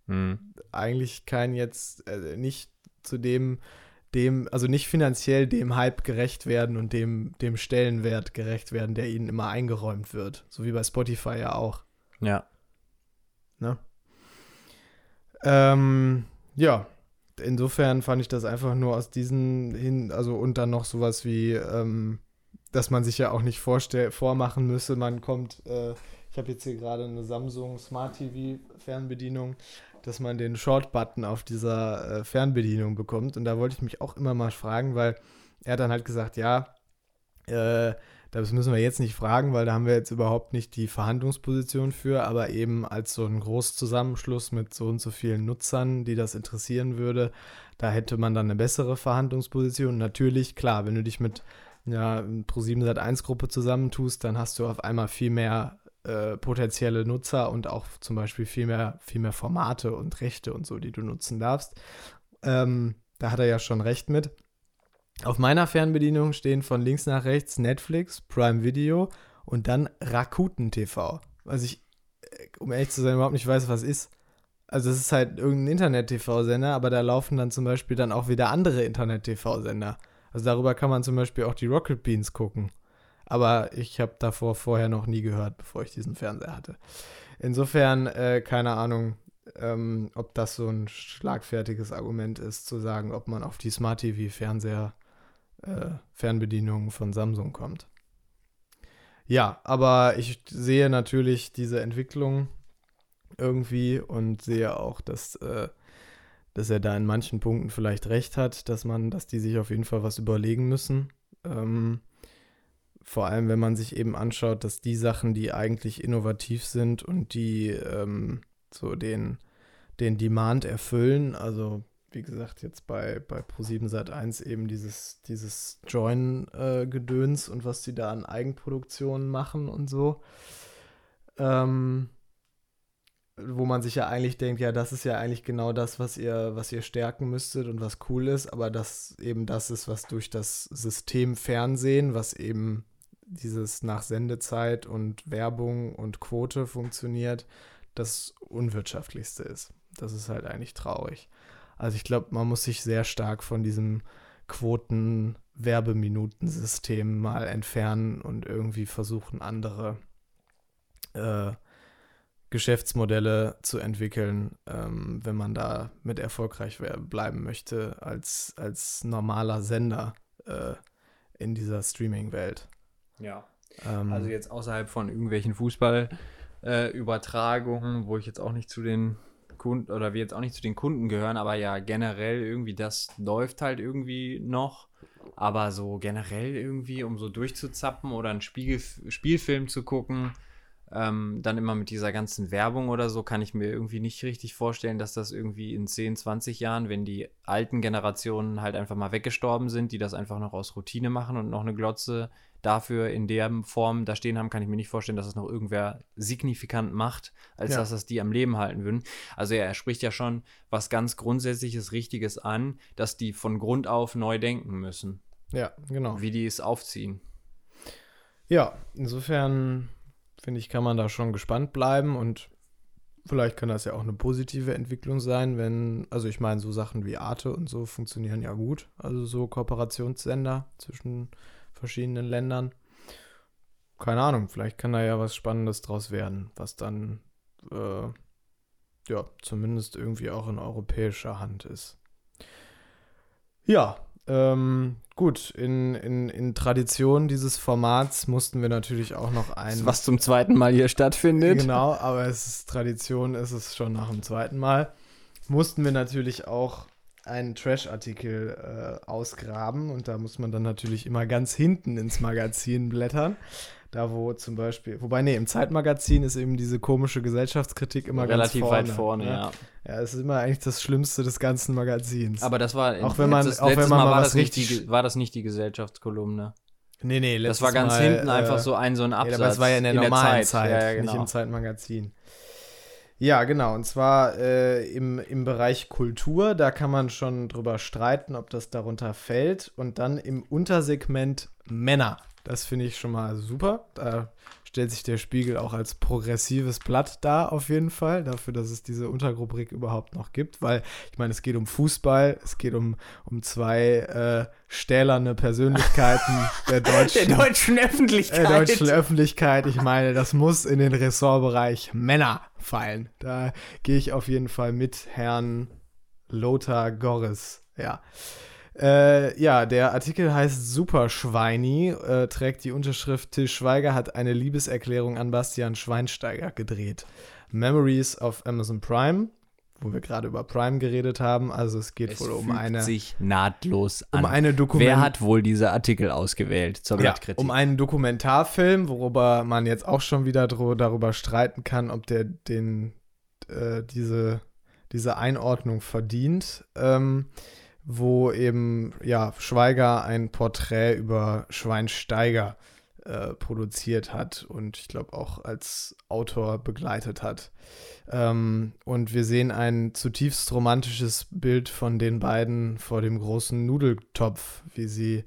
hm. eigentlich kein jetzt äh, nicht zu dem dem, also nicht finanziell dem Hype gerecht werden und dem, dem Stellenwert gerecht werden, der ihnen immer eingeräumt wird. So wie bei Spotify ja auch. Ja. Ne? Ähm, ja, insofern fand ich das einfach nur aus diesen hin, also und dann noch sowas wie, ähm, dass man sich ja auch nicht vorstell vormachen müsse, man kommt, äh, ich habe jetzt hier gerade eine Samsung Smart TV Fernbedienung, dass man den Short-Button auf dieser äh, Fernbedienung bekommt. Und da wollte ich mich auch immer mal fragen, weil er dann halt gesagt, ja, äh, das müssen wir jetzt nicht fragen, weil da haben wir jetzt überhaupt nicht die Verhandlungsposition für, aber eben als so ein Großzusammenschluss mit so und so vielen Nutzern, die das interessieren würde, da hätte man dann eine bessere Verhandlungsposition. Natürlich, klar, wenn du dich mit ja, Pro7 Sat1 Gruppe zusammentust, dann hast du auf einmal viel mehr äh, potenzielle Nutzer und auch zum Beispiel viel mehr, viel mehr Formate und Rechte und so, die du nutzen darfst. Ähm, da hat er ja schon recht mit. Auf meiner Fernbedienung stehen von links nach rechts Netflix, Prime Video und dann Rakuten TV. Was ich, äh, um ehrlich zu sein, überhaupt nicht weiß, was ist. Also es ist halt irgendein Internet-TV-Sender, aber da laufen dann zum Beispiel dann auch wieder andere Internet-TV-Sender. Also darüber kann man zum Beispiel auch die Rocket Beans gucken. Aber ich habe davor vorher noch nie gehört, bevor ich diesen Fernseher hatte. Insofern, äh, keine Ahnung, ähm, ob das so ein schlagfertiges Argument ist, zu sagen, ob man auf die Smart TV-Fernseher, äh, Fernbedienungen von Samsung kommt. Ja, aber ich sehe natürlich diese Entwicklung irgendwie und sehe auch, dass, äh, dass er da in manchen Punkten vielleicht recht hat, dass man, dass die sich auf jeden Fall was überlegen müssen. Ähm, vor allem, wenn man sich eben anschaut, dass die Sachen, die eigentlich innovativ sind und die ähm, so den, den Demand erfüllen, also wie gesagt, jetzt bei, bei Pro7 Sat 1 eben dieses, dieses Join-Gedöns äh, und was die da an Eigenproduktionen machen und so. Ähm, wo man sich ja eigentlich denkt, ja, das ist ja eigentlich genau das, was ihr, was ihr stärken müsstet und was cool ist, aber das eben das ist, was durch das System Fernsehen, was eben dieses nach Sendezeit und Werbung und Quote funktioniert, das unwirtschaftlichste ist. Das ist halt eigentlich traurig. Also ich glaube, man muss sich sehr stark von diesem Quoten-Werbeminutensystem mal entfernen und irgendwie versuchen, andere äh, Geschäftsmodelle zu entwickeln, ähm, wenn man da mit erfolgreich bleiben möchte als, als normaler Sender äh, in dieser Streaming-Welt. Ja. Ähm, also jetzt außerhalb von irgendwelchen Fußballübertragungen, äh, wo ich jetzt auch nicht zu den Kunden oder wir jetzt auch nicht zu den Kunden gehören, aber ja generell irgendwie das läuft halt irgendwie noch. Aber so generell irgendwie, um so durchzuzappen oder einen Spiegel Spielfilm zu gucken, ähm, dann immer mit dieser ganzen Werbung oder so, kann ich mir irgendwie nicht richtig vorstellen, dass das irgendwie in 10, 20 Jahren, wenn die alten Generationen halt einfach mal weggestorben sind, die das einfach noch aus Routine machen und noch eine Glotze dafür in der Form da stehen haben, kann ich mir nicht vorstellen, dass das noch irgendwer signifikant macht, als ja. dass das die am Leben halten würden. Also er spricht ja schon was ganz Grundsätzliches, Richtiges an, dass die von Grund auf neu denken müssen. Ja, genau. Wie die es aufziehen. Ja, insofern finde ich, kann man da schon gespannt bleiben und vielleicht kann das ja auch eine positive Entwicklung sein, wenn, also ich meine, so Sachen wie Arte und so funktionieren ja gut. Also so Kooperationssender zwischen verschiedenen Ländern. Keine Ahnung, vielleicht kann da ja was Spannendes draus werden, was dann äh, ja zumindest irgendwie auch in europäischer Hand ist. Ja, ähm, gut, in, in, in Tradition dieses Formats mussten wir natürlich auch noch ein. Was zum zweiten Mal hier stattfindet. Genau, aber es ist Tradition, ist es schon nach dem zweiten Mal. Mussten wir natürlich auch einen Trash-Artikel äh, ausgraben und da muss man dann natürlich immer ganz hinten ins Magazin blättern. Da, wo zum Beispiel, wobei, nee, im Zeitmagazin ist eben diese komische Gesellschaftskritik immer Relativ ganz vorne. weit vorne, ne? ja. Ja, es ist immer eigentlich das Schlimmste des ganzen Magazins. Aber das war, auch wenn man, letztes, auch wenn man Mal, mal war, das nicht die, war das nicht die Gesellschaftskolumne. Nee, nee, Das war ganz Mal, hinten äh, einfach so ein, so ein Absatz. Ja, aber es war ja in der normalen Zeit, Zeit, ja, ja, genau. nicht im Zeitmagazin. Ja, genau. Und zwar äh, im, im Bereich Kultur, da kann man schon drüber streiten, ob das darunter fällt. Und dann im Untersegment Männer. Das finde ich schon mal super. Da stellt sich der Spiegel auch als progressives Blatt dar, auf jeden Fall, dafür, dass es diese Unterrubrik überhaupt noch gibt, weil ich meine, es geht um Fußball, es geht um, um zwei äh, stählerne Persönlichkeiten der deutschen, der deutschen Öffentlichkeit. Der deutschen Öffentlichkeit. Ich meine, das muss in den Ressortbereich Männer fallen. Da gehe ich auf jeden Fall mit Herrn Lothar Gorris. Ja. Äh, ja, der Artikel heißt Superschweini, äh, trägt die Unterschrift Till Schweiger hat eine Liebeserklärung an Bastian Schweinsteiger gedreht. Memories of Amazon Prime, wo wir gerade über Prime geredet haben. Also es geht Es wohl um eine, sich nahtlos an. um eine Dokument Wer hat wohl diese Artikel ausgewählt zur ja, Blattkritik? um einen Dokumentarfilm, worüber man jetzt auch schon wieder darüber streiten kann, ob der den äh, diese diese Einordnung verdient, ähm, wo eben ja Schweiger ein Porträt über Schweinsteiger äh, produziert hat und ich glaube auch als Autor begleitet hat. Ähm, und wir sehen ein zutiefst romantisches Bild von den beiden vor dem großen Nudeltopf, wie sie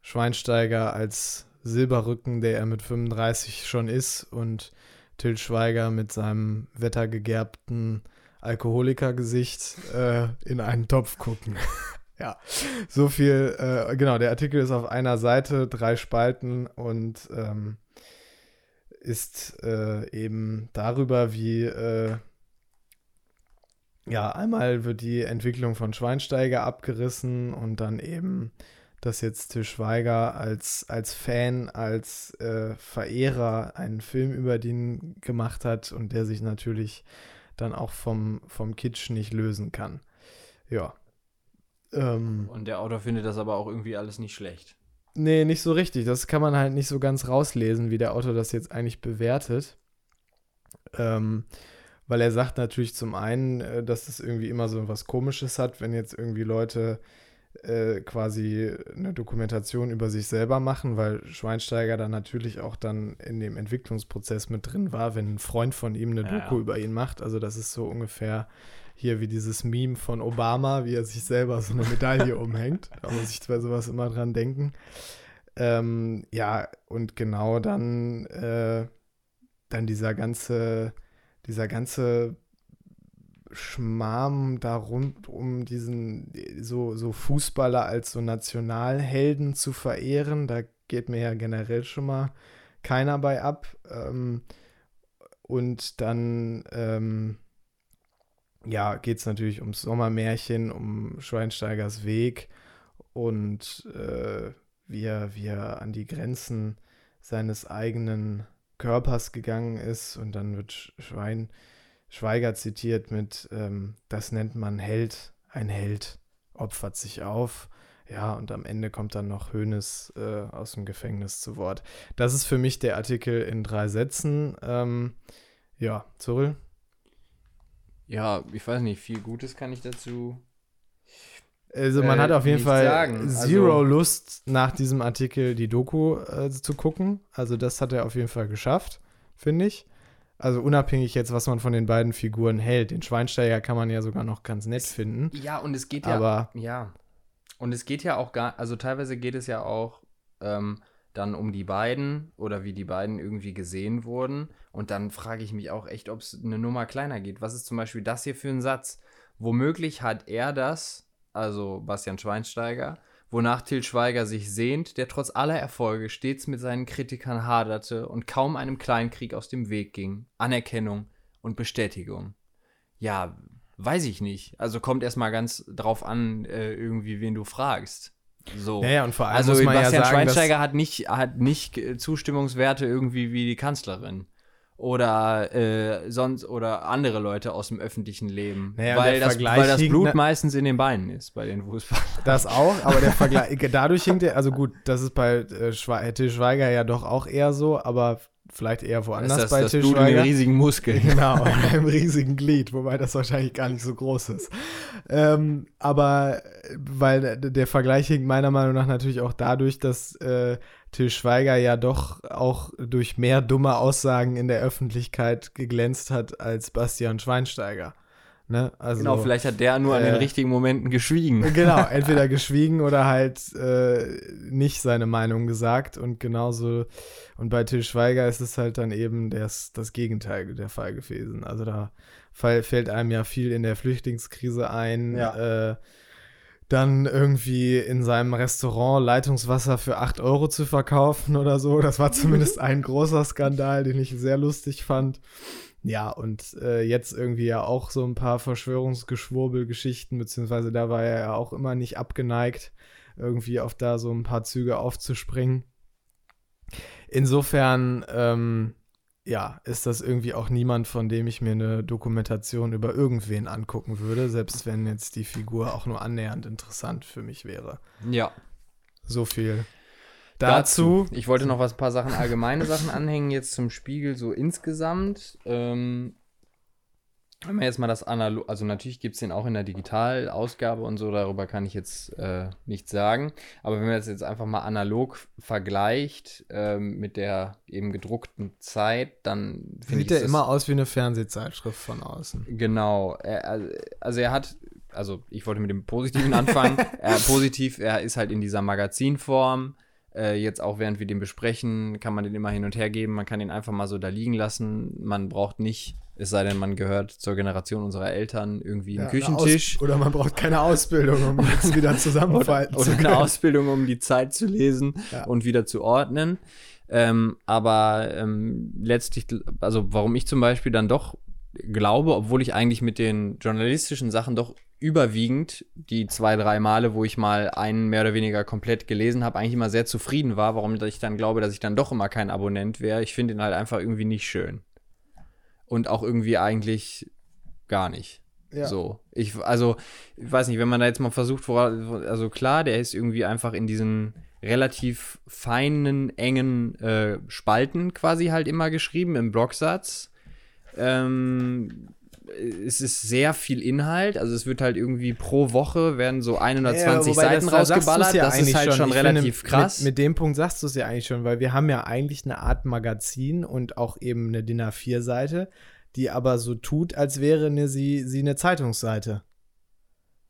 Schweinsteiger als Silberrücken, der er mit 35 schon ist, und Till Schweiger mit seinem wettergegerbten Alkoholikergesicht äh, in einen Topf gucken. ja, so viel. Äh, genau, der Artikel ist auf einer Seite, drei Spalten und ähm, ist äh, eben darüber, wie äh, ja, einmal wird die Entwicklung von Schweinsteiger abgerissen und dann eben, dass jetzt Til Schweiger als, als Fan, als äh, Verehrer einen Film über den gemacht hat und der sich natürlich dann auch vom, vom Kitsch nicht lösen kann. Ja. Ähm, Und der Autor findet das aber auch irgendwie alles nicht schlecht. Nee, nicht so richtig. Das kann man halt nicht so ganz rauslesen, wie der Autor das jetzt eigentlich bewertet. Ähm, weil er sagt natürlich zum einen, äh, dass es irgendwie immer so was Komisches hat, wenn jetzt irgendwie Leute äh, quasi eine Dokumentation über sich selber machen, weil Schweinsteiger dann natürlich auch dann in dem Entwicklungsprozess mit drin war, wenn ein Freund von ihm eine Ja, Doku ja. über ihn macht. Also das ist so ungefähr hier wie dieses Meme von Obama, wie er sich selber so eine Medaille umhängt. Da muss ich bei sowas immer dran denken. Ähm, ja, und genau dann, äh, dann dieser ganze, dieser ganze Schmarrn da rund um diesen, so, so Fußballer als so Nationalhelden zu verehren, da geht mir ja generell schon mal keiner bei ab. Ähm, und dann, ähm, ja, geht es natürlich ums Sommermärchen, um Schweinsteigers Weg und äh, wie, er, wie er an die Grenzen seines eigenen Körpers gegangen ist. Und dann wird Sch- Schwein, Schweiger zitiert mit, ähm, das nennt man Held, ein Held opfert sich auf. Ja, und am Ende kommt dann noch Hoeneß äh, aus dem Gefängnis zu Wort. Das ist für mich der Artikel in drei Sätzen. Ähm, ja, Zurüll? Ja, ich weiß nicht, viel Gutes kann ich dazu. Also man Äh, hat auf jeden Fall sagen. zero Also- Lust, nach diesem Artikel die Doku äh, zu gucken. Also das hat er auf jeden Fall geschafft, finde ich. Also unabhängig jetzt, was man von den beiden Figuren hält. Den Schweinsteiger kann man ja sogar noch ganz nett finden. Ja, und es geht ja. Aber Ja. Und es geht ja auch gar, also teilweise geht es ja auch ähm, dann um die beiden oder wie die beiden irgendwie gesehen wurden. Und dann frage ich mich auch echt, ob es eine Nummer kleiner geht. Was ist zum Beispiel das hier für ein Satz? Womöglich hat er das, also Bastian Schweinsteiger, wonach Til Schweiger sich sehnt, der trotz aller Erfolge stets mit seinen Kritikern haderte und kaum einem Kleinkrieg aus dem Weg ging. Anerkennung und Bestätigung. Ja, weiß ich nicht. Also kommt erstmal ganz drauf an, äh, irgendwie, wen du fragst. So. naja, und vor allem also muss man Bastian ja sagen, Schweinsteiger hat nicht, hat nicht Zustimmungswerte irgendwie wie die Kanzlerin. Oder äh, sonst oder andere Leute aus dem öffentlichen Leben. Naja, weil, der das, weil das Blut ne- meistens in den Beinen ist bei den Fußballern. das auch, aber der Vergleich, dadurch hinkt er, also gut, das ist bei äh, Schwe Til Schweiger ja doch auch eher so, aber vielleicht eher woanders das, bei das Til Blut in Schweiger. riesigen Muskeln. Genau, an einem riesigen Glied, wobei das wahrscheinlich gar nicht so groß ist. Ähm, aber weil der- der Vergleich hinkt meiner Meinung nach natürlich auch dadurch, dass äh, Til Schweiger ja doch auch durch mehr dumme Aussagen in der Öffentlichkeit geglänzt hat als Bastian Schweinsteiger. Ne? Also, Genau, vielleicht hat der nur an den äh, richtigen Momenten geschwiegen. Genau, entweder geschwiegen oder halt äh, nicht seine Meinung gesagt und genauso und bei Til Schweiger ist es halt dann eben das, das Gegenteil der Fall gewesen. Also da fall, fällt einem ja viel in der Flüchtlingskrise ein. Äh, dann irgendwie in seinem Restaurant Leitungswasser für 8 Euro zu verkaufen oder so. Das war zumindest ein großer Skandal, den ich sehr lustig fand. Ja, und äh, jetzt irgendwie ja auch so ein paar Verschwörungsgeschwurbelgeschichten, beziehungsweise da war er ja auch immer nicht abgeneigt, irgendwie auf da so ein paar Züge aufzuspringen. Insofern, ähm, ja, ist das irgendwie auch niemand, von dem ich mir eine Dokumentation über irgendwen angucken würde, selbst wenn jetzt die Figur auch nur annähernd interessant für mich wäre. Ja. So viel dazu. Ich wollte noch was, ein paar Sachen, allgemeine Sachen anhängen, jetzt zum Spiegel so insgesamt. Ähm, wenn man jetzt mal das analog, also natürlich gibt es den auch in der Digitalausgabe und so, darüber kann ich jetzt äh, nichts sagen. Aber wenn man das jetzt einfach mal analog vergleicht ähm, mit der eben gedruckten Zeit, dann finde ich. Sieht der immer aus wie eine Fernsehzeitschrift von außen. Genau. Er, also er hat, also ich wollte mit dem Positiven anfangen. er, positiv, er ist halt in dieser Magazinform. Äh, jetzt auch während wir den besprechen, kann man den immer hin und her geben. Man kann den einfach mal so da liegen lassen. Man braucht nicht, es sei denn, man gehört zur Generation unserer Eltern, irgendwie einen ja, Küchentisch. Oder man braucht keine Ausbildung, um es wieder zusammenfalten oder, oder eine Ausbildung, um die Zeit zu lesen ja. und wieder zu ordnen. Ähm, aber ähm, letztlich, also warum ich zum Beispiel dann doch glaube, obwohl ich eigentlich mit den journalistischen Sachen doch überwiegend die zwei, drei Male, wo ich mal einen mehr oder weniger komplett gelesen habe, eigentlich immer sehr zufrieden war, warum ich dann glaube, dass ich dann doch immer kein Abonnent wäre. Ich finde ihn halt einfach irgendwie nicht schön. Und auch irgendwie eigentlich gar nicht. Ja. So. Ich, also, ich weiß nicht, wenn man da jetzt mal versucht, also klar, der ist irgendwie einfach in diesen relativ feinen, engen äh, Spalten quasi halt immer geschrieben im Blocksatz. Ähm, es ist sehr viel Inhalt. Also es wird halt irgendwie pro Woche werden so 120 ja, Seiten das, rausgeballert. Ja das ist halt schon, schon relativ finde, krass. Mit, mit, dem Punkt sagst du es ja eigentlich schon, weil wir haben ja eigentlich eine Art Magazin und auch eben eine DIN A4-Seite, die aber so tut, als wäre eine, sie, sie eine Zeitungsseite.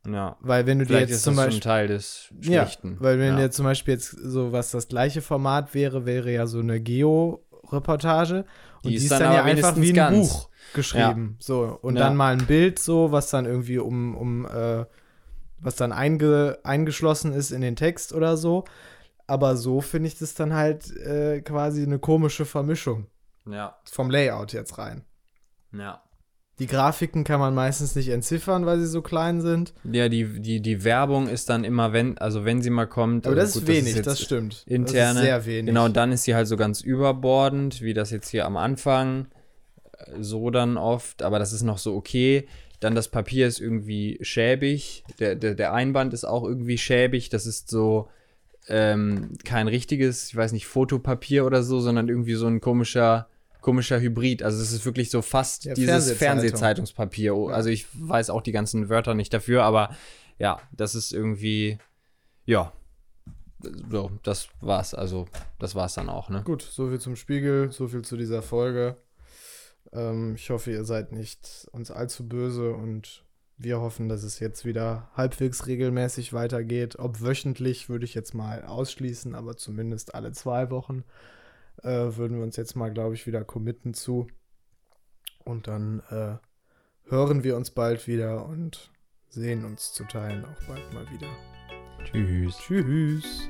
Ja. Weil wenn du dir jetzt zum Beispiel Teil des Schlichten. Ja, weil wenn ja. dir zum Beispiel jetzt so was das gleiche Format wäre, wäre ja so eine Geo-Reportage und die, die ist dann, dann ja einfach wie ein ganz. Buch geschrieben. Ja. So. Und ja. dann mal ein Bild, so, was dann irgendwie um, um äh, was dann einge, eingeschlossen ist in den Text oder so. Aber so finde ich das dann halt äh, quasi eine komische Vermischung. Ja. Vom Layout jetzt rein. Ja. Die Grafiken kann man meistens nicht entziffern, weil sie so klein sind. Ja, die, die, die Werbung ist dann immer, wenn, also wenn sie mal kommt. Aber das gut, ist wenig, das, ist das stimmt. Interne. Das ist sehr wenig. Genau, und dann ist sie halt so ganz überbordend, wie das jetzt hier am Anfang so dann oft, aber das ist noch so okay. Dann das Papier ist irgendwie schäbig. Der, der, der Einband ist auch irgendwie schäbig. Das ist so ähm, kein richtiges, ich weiß nicht, Fotopapier oder so, sondern irgendwie so ein komischer, komischer Hybrid. Also es ist wirklich so fast ja, dieses Fernsehzeitungspapier. Ja. Also ich weiß auch die ganzen Wörter nicht dafür, aber ja, das ist irgendwie, ja, so, das war's. Also, das war's dann auch, ne? Gut, so viel zum Spiegel, so viel zu dieser Folge. Ähm, ich hoffe, ihr seid nicht uns allzu böse und wir hoffen, dass es jetzt wieder halbwegs regelmäßig weitergeht. Ob wöchentlich würde ich jetzt mal ausschließen, aber zumindest alle zwei Wochen äh, würden wir uns jetzt mal, glaube ich, wieder committen zu. Und dann äh, hören wir uns bald wieder und sehen uns zu Teilen auch bald mal wieder. Tschüss. Tschüss.